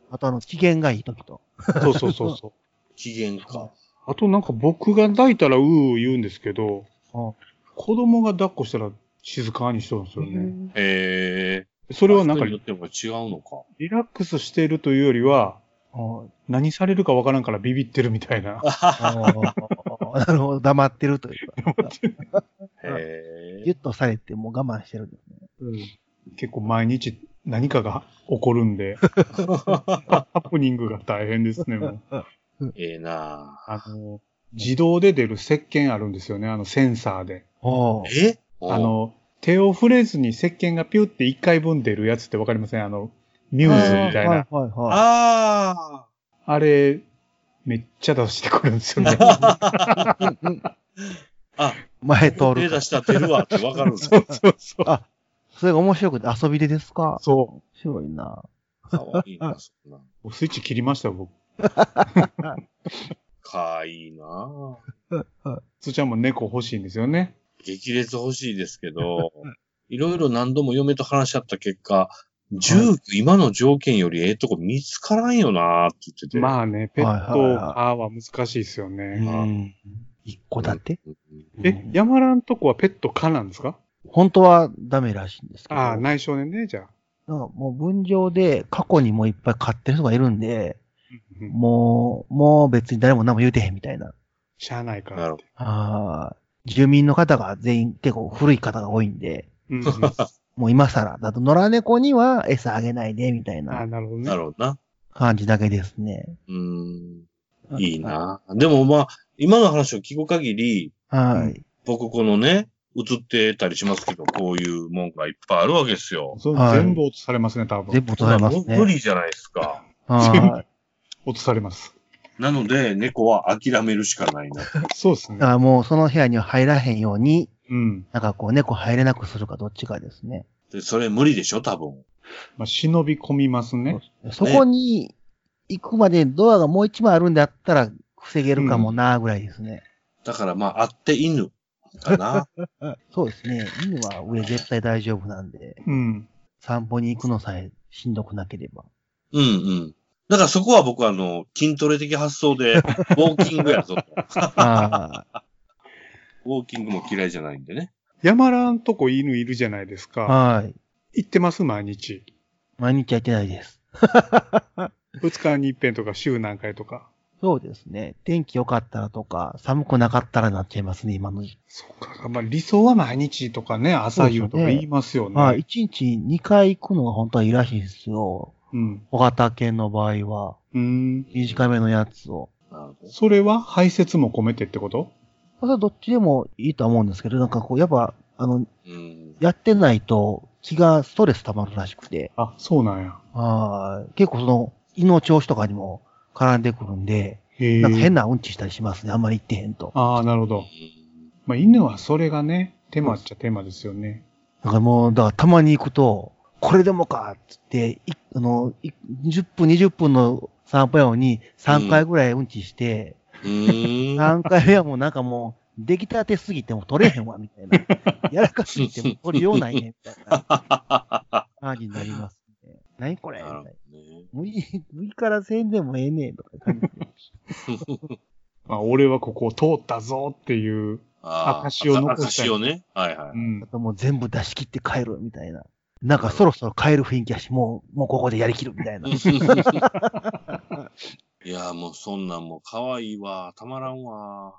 S1: あ
S3: とあの、機嫌がいい時と。
S2: そうそうそうそう。
S1: 機嫌か。
S2: あとなんか僕が抱いたらうー言うんですけど、
S3: あ
S2: 子供が抱っこしたら静かにしとるんですよね。
S1: へえ。
S2: それはなんか
S1: 人によっても違うのか。
S2: リラックスしているというよりは、
S3: あ
S2: 何されるかわからんからビビってるみたいな。
S3: あなるほど、黙ってるというか。
S1: へえ。
S3: ギュッとされてもう我慢してるんですね。
S2: 結構毎日何かが起こるんで、ハプニングが大変ですね、もう。
S1: ええな
S2: あの、自動で出る石鹸あるんですよね、あのセンサーで。
S1: え？
S2: あ、の、手を触れずに石鹸がピュって一回分出るやつってわかりません？あの、ミューズみたいな。
S3: はいはいはい。
S1: あ
S2: あれ、めっちゃ出してくるんですよね。
S1: あ。あ、
S3: 前通る。
S1: 手出したら出るわってわかるんですか
S2: そうそう。
S3: それが面白くて遊びでですか？
S2: そ
S3: 面白いな。
S1: かわいいな、そんな。
S2: う。スイッチ切りましたよ、僕。
S1: かわいいな
S2: つーちゃんも猫欲しいんですよね。
S1: 激烈欲しいですけど、いろいろ何度も嫁と話し合った結果、住居、今の条件よりええとこ見つからんよなって言ってて。
S2: まあね、ペット
S3: は
S2: 難しいですよ
S3: う
S2: ね。
S3: ん。一個だって？
S1: うん
S2: え、山蘭んとこはペット飼なんですか？
S3: 本当はダメらしいんですけど。
S2: ああ、内緒でね、じゃあ。
S3: もう分譲で過去にもいっぱい買ってる人がいるんで、
S2: うん
S3: もう、もう別に誰も何も言うてへんみたいな。
S2: しゃあないからって。
S3: あー住民の方が全員結構古い方が多いんで、
S2: うんうん
S3: もう今更、だと野良猫には餌あげないで、みたい
S2: あ
S3: な
S2: あ、なるほどね。
S1: なるほどな。
S3: 感じだけですね。
S1: うーん。いいな。でもまあ、今の話を聞く限り、
S3: はい。
S1: 僕このね、映ってたりしますけど、こういうもんがいっぱいあるわけですよ。
S2: そう
S3: はい
S2: 全部落とされますね、多分。
S3: 全部取られます
S1: 無
S3: ね。
S1: 無理じゃないですか。
S3: はい。
S2: 落とされます。
S1: なので、猫は諦めるしかないな。
S2: そうですね
S3: だか。らもうその部屋には入らへんように、
S2: うん。
S3: なんかこう猫入れなくするかどっちかですね。
S1: でそれ無理でしょ、多分。
S2: まあ、忍び込みますね。
S3: そこに行くまでドアがもう一枚あるんだったら防げるかもなぐらいですね。
S1: だからまあ、あって犬かな。
S3: そうですね。犬は上絶対大丈夫なんで、
S2: うん。
S3: 散歩に行くのさえしんどくなければ。
S1: うんうん。だからそこは僕はあの、筋トレ的発想で、ウォーキングやぞウォーキングも嫌いじゃないんでね。
S2: 山蘭んとこ犬いるじゃないですか。
S3: はい。
S2: 行ってます？毎日。
S3: 毎日やってないです。
S2: 二日に一遍とか週何回とか。
S3: そうですね。天気良かったらとか、寒くなかったらなっちゃいますね、今の時期。
S2: そうか。まあ、理想は毎日とかね、朝夕とか言いますよね。
S3: はい。1日2回行くのが本当はいいらしいんですよ。
S2: うん。
S3: 小型犬の場合は、
S2: うん。
S3: 短めのやつを。
S1: なるほど
S2: それは排泄も込めてってこと？
S3: それはどっちでもいいとは思うんですけど、なんかこう、やっぱ、あの、
S1: うん。
S3: やってないと気がストレス溜まるらしくて、
S2: あ、そうなんや。
S3: あー結構その胃の調子とかにも絡んでくるんで、
S2: へえ。
S3: なんか変なうんちしたりしますね。あんまり行ってへんと。
S2: ああ、なるほど。まあ、犬はそれがね、手間っちゃ手間ですよね。
S3: だからもう、だからたまに行くと、これでもかっつって、いあの、い10分、20分の散歩やのに3回ぐらいうんちして、
S1: うーん。
S3: 3回目はもうなんかもう、出来たてすぎても取れへんわ、みたいな。やらかすぎても取りようないね、みたいな感じになりますね。何これ。無理、無理からせんでもええねんとか感じ
S2: あ、俺はここを通ったぞっていう。証を残したい
S1: 証をね。はいはい。
S2: うん
S3: あ。ともう全部出し切って帰る、みたいな。なんかそろそろ変える雰囲気やし、もう、もうここでやりきる、みたいな。
S1: いや、もうそんなんもう可愛いわ。たまらんわ。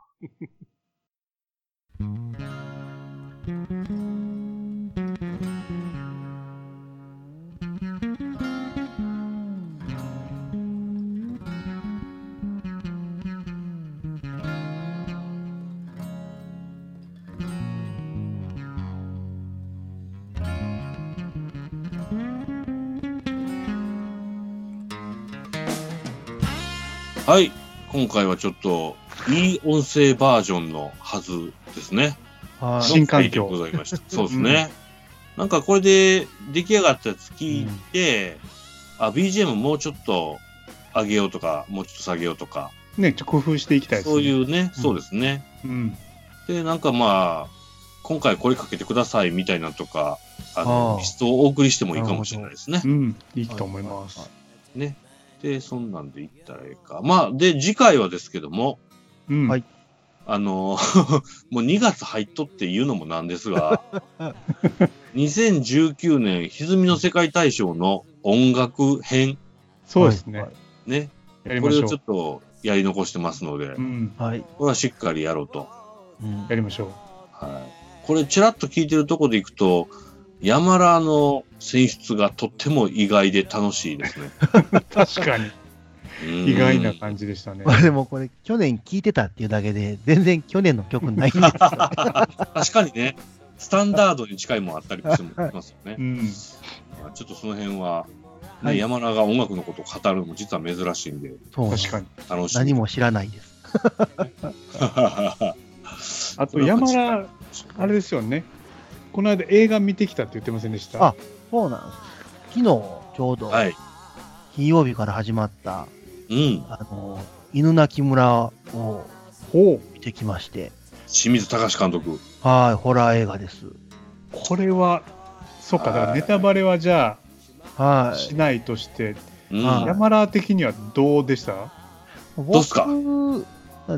S1: はい。今回はちょっと、いい音声バージョンのはずですね。
S3: はい
S2: 新環境
S1: ございました。そうですね。なんかこれで出来上がったやつ聞いて、あ、BGM もうちょっと上げようとか、もうちょっと下げようとか、
S2: ね、ちょっと工夫していきたいですね。
S1: そういうね、
S2: うん
S1: そうですね。
S2: うん。
S1: で、なんかまあ、今回これかけてくださいみたいなとか、あの、
S3: ああ
S1: 質をお送りしてもいいかもしれないですね
S2: う。ん。いいと思います。
S1: ね。で、そんなんでいったらいいか。まあ、で、次回はですけども、
S2: うん。
S3: はい
S1: あの、もう2月入っとって言うのもなんですが、2019年歪みの世界大賞の音楽編、
S2: そうですね。
S1: ね。これをちょっ。とやり残してますので、
S2: うん。
S3: はい。
S1: これはしっかりやろうと。
S3: うん
S2: やりましょう。
S1: はい。これ、ちらっと聞いてるとこでいくと、山ラの選出がとっても意外で楽しいですね。
S2: 確かに。
S1: うん
S2: 意外な感じでしたね。
S3: まあでもこれ、去年聞いてたっていうだけで、全然去年の曲ないんですよ。
S1: 確かにね、スタンダードに近いもんあったりしてもますよね
S2: う。ん。
S1: まあちょっとその辺は、ね
S3: はい
S1: 山田が音楽のことを語るのも実は珍しいんで、
S3: そうなんです
S2: 確かに。
S1: 楽しい。
S3: 何も知らないです。
S2: あと、山田、あれですよね。この間映画見てきたって言ってませんでした？
S3: あそうなんです。昨日、ちょうど、
S1: はい。
S3: 金曜日から始まった、
S1: うん。
S3: あの、犬鳴村を
S2: ほう。
S3: 見てきまして、
S1: 清水隆監督。
S3: はい、ホラー映画です。
S2: これは、そっか、だからネタバレはじゃあ、
S3: は
S2: しないとして、
S1: うん。
S3: はい
S2: 山田的にはどうでした？
S3: い。
S1: どうっすか？
S3: 僕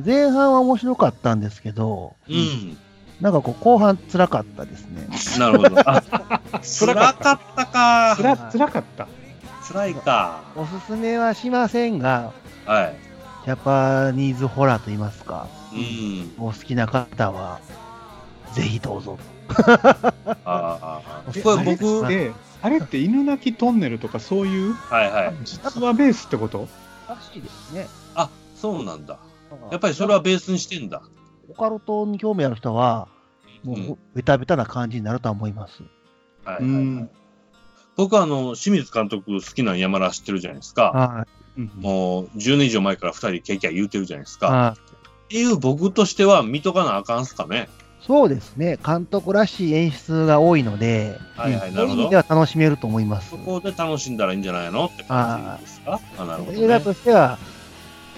S3: 前半は面白かったんですけど、
S1: うん。
S3: なんかこう、後半辛かったですね。
S1: なるほど。あ、辛かったか
S2: つ。ら、つらかった。
S1: 辛いか。
S3: おすすめはしませんが、
S1: はい。
S3: ジャパニーズホラーと言いますか、
S1: うん。
S3: お好きな方は、ぜひどうぞ。
S1: ああ、れ僕、
S2: あれって、あれって犬鳴トンネルとかそういう
S1: はいはい。
S2: 実話ベースってこと？
S3: らしいですね。
S1: あ、そうなんだ。やっぱりそれはベースにしてんだ。
S3: オカルトに興味ある人は、も
S1: う
S3: ベタベタな感じになるとは思います。
S1: はいはい。僕はあの、清水監督好きな山田知ってるじゃないですか。
S3: は
S2: うん
S1: もう10年以上前から二人キャキャ言うてるじゃないです
S3: い。
S1: か。
S3: はい。
S1: っていう僕としては見とかなあかんすかね。
S3: そうですね。監督らしい演出が多いので、
S1: はいはい、なるほど
S3: で。は楽しめると思います
S1: そ。こで楽しんだらいいんじゃないのって感じですか？あなるほど、
S3: 映画
S1: ね。
S3: としては、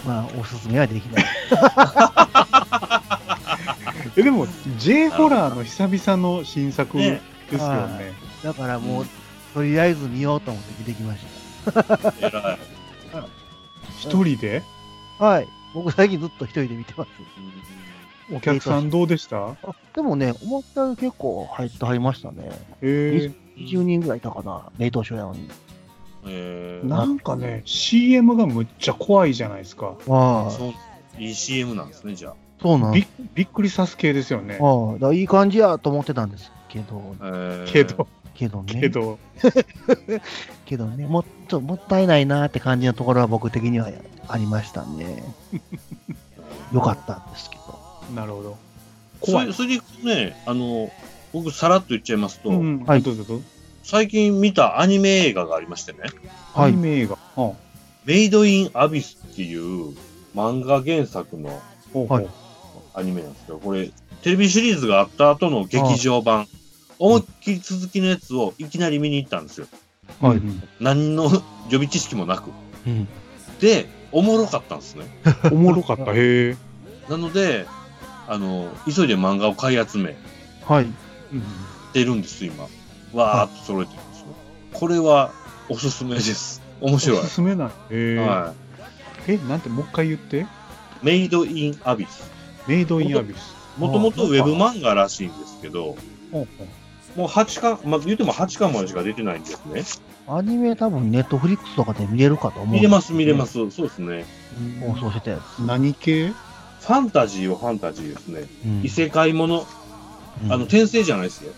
S3: まあ、おすすめはできない。
S2: え、でも、J ホラーの久々の新作
S1: ね
S2: ですよ
S3: は
S2: ね。
S3: だからもう、
S1: うん
S3: とりあえず見ようと思って見てきまし
S1: 偉い。
S2: 一人で？
S3: た。はい。僕最近ずっと一人で見てます。
S2: お客さんどうでした？
S3: あでもね、思ったより結構入ってはりましたね。
S2: え
S3: 20人ぐらいいたかな、冷凍所やのに。
S2: ー、
S1: えー、
S2: なんかね、CM がむっちゃ怖いじゃないですか。
S3: ああ、
S1: そう、いい CM なんですね、じゃ
S3: そうなん
S2: びびっくりさす系ですよね。
S3: ああ、だいい感じやと思ってたんですけど、
S1: あ。えー
S2: けど、
S3: けどね。
S2: けど、
S3: けどね、もっともったいないなって感じのところは僕的にはありましたね。よかったんですけど。
S2: なるほど。
S1: そ
S2: 怖い。
S1: れそれでいくとね、あの、僕さらっと言っちゃいますと、
S2: うん。
S3: はい
S2: どうぞどうぞ。
S1: 最近見たアニメ映画がありましてね、
S3: はい
S2: アニメ映画。うん。
S1: メイドインアビスっていう漫画原作の
S3: はい
S1: アニメなんですけど、これ、テレビシリーズがあった後の劇場版、思いっきり続きのやつをいきなり見に行ったんですよ。
S3: はい
S2: うん
S1: 何の予備知識もなく。
S3: うん。
S1: で、おもろかったんですね。
S2: おもろかった。へえ。
S1: なので、あの、急いで漫画を買い集め
S3: はい。
S2: うん
S1: てるんです、今。わーっと揃えてるんですね。これはおすすめです。面白い
S2: お。すすめない。へえ。
S1: は
S2: え、なんて、もう一回言って。
S1: い。メイドインアビス。
S2: メイドインアビス。
S1: もともとウェブ漫画らしいんですけど、もう8巻、まあ、言うても8巻までしか出てないんですね。
S3: アニメ多分ネットフリックスとかで見れるかと思う。
S1: 見れます、見れます。そうですね。
S3: 放送してたやつ。
S2: 何系？
S1: ファンタジーはファンタジーですね。
S3: うん
S1: 異世界もの、
S3: うん
S1: あの、転生じゃないですよ。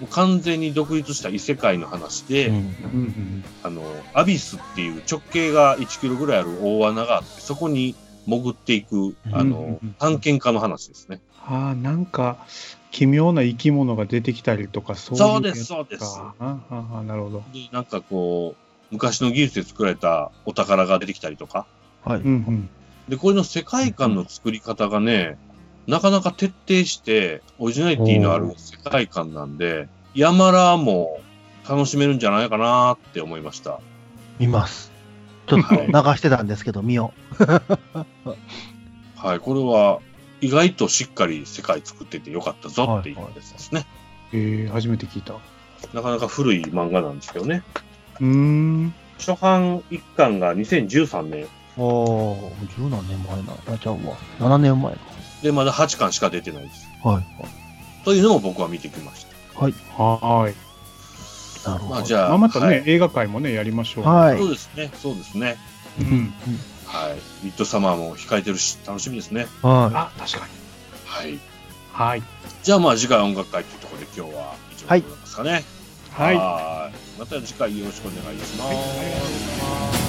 S1: もう完全に独立した異世界の話で、
S3: うん。
S1: あの、アビスっていう直径が1キロぐらいある大穴があって、そこに潜っていく、あの
S2: うん、
S1: 探検家の話ですね。
S2: ああ、なんか、奇妙な生き物が出てきたりとか、そういう
S1: そうですそうです
S2: かああああなるほど。
S1: で、なんかこう、昔の技術で作られたお宝が出てきたりとか。
S3: はい。
S2: うんうん。
S1: で、これの世界観の作り方がね、なかなか徹底して、オリジナリティのある世界観なんで、ヤマラも楽しめるんじゃないかなって思いました。
S3: 見ます。ちょっと流してたんですけど、見よ
S1: はい、これは意外としっかり世界作っててよかったぞっていうやつですね。
S2: ええ初めて聞いた。う
S1: なかなか古い漫画なんですけどね。
S2: ーん。
S1: 初版一巻が2013年。
S3: う。おー、十何年前な。あ、ちゃうわ。7年前か。
S1: で、まだ8巻しか出てないです。
S3: はい。
S1: というのも僕は見てきました。
S3: はい。
S2: はーい。
S3: なるほど。
S1: まあじゃあ、
S2: まあ、またね、
S1: はい
S2: 映画界もね、やりましょう。
S3: はい
S1: そうですね、そうですね。
S2: うん。
S1: はい。ミッドサマーも控えてるし、楽しみですね。
S3: は
S2: あ、確かに。
S1: はい。
S2: はい。
S1: じゃあまあ次回音楽会というところで今日は以上でございますかね。
S2: はい。
S1: はいまた次回よろしくお願いします。
S2: はい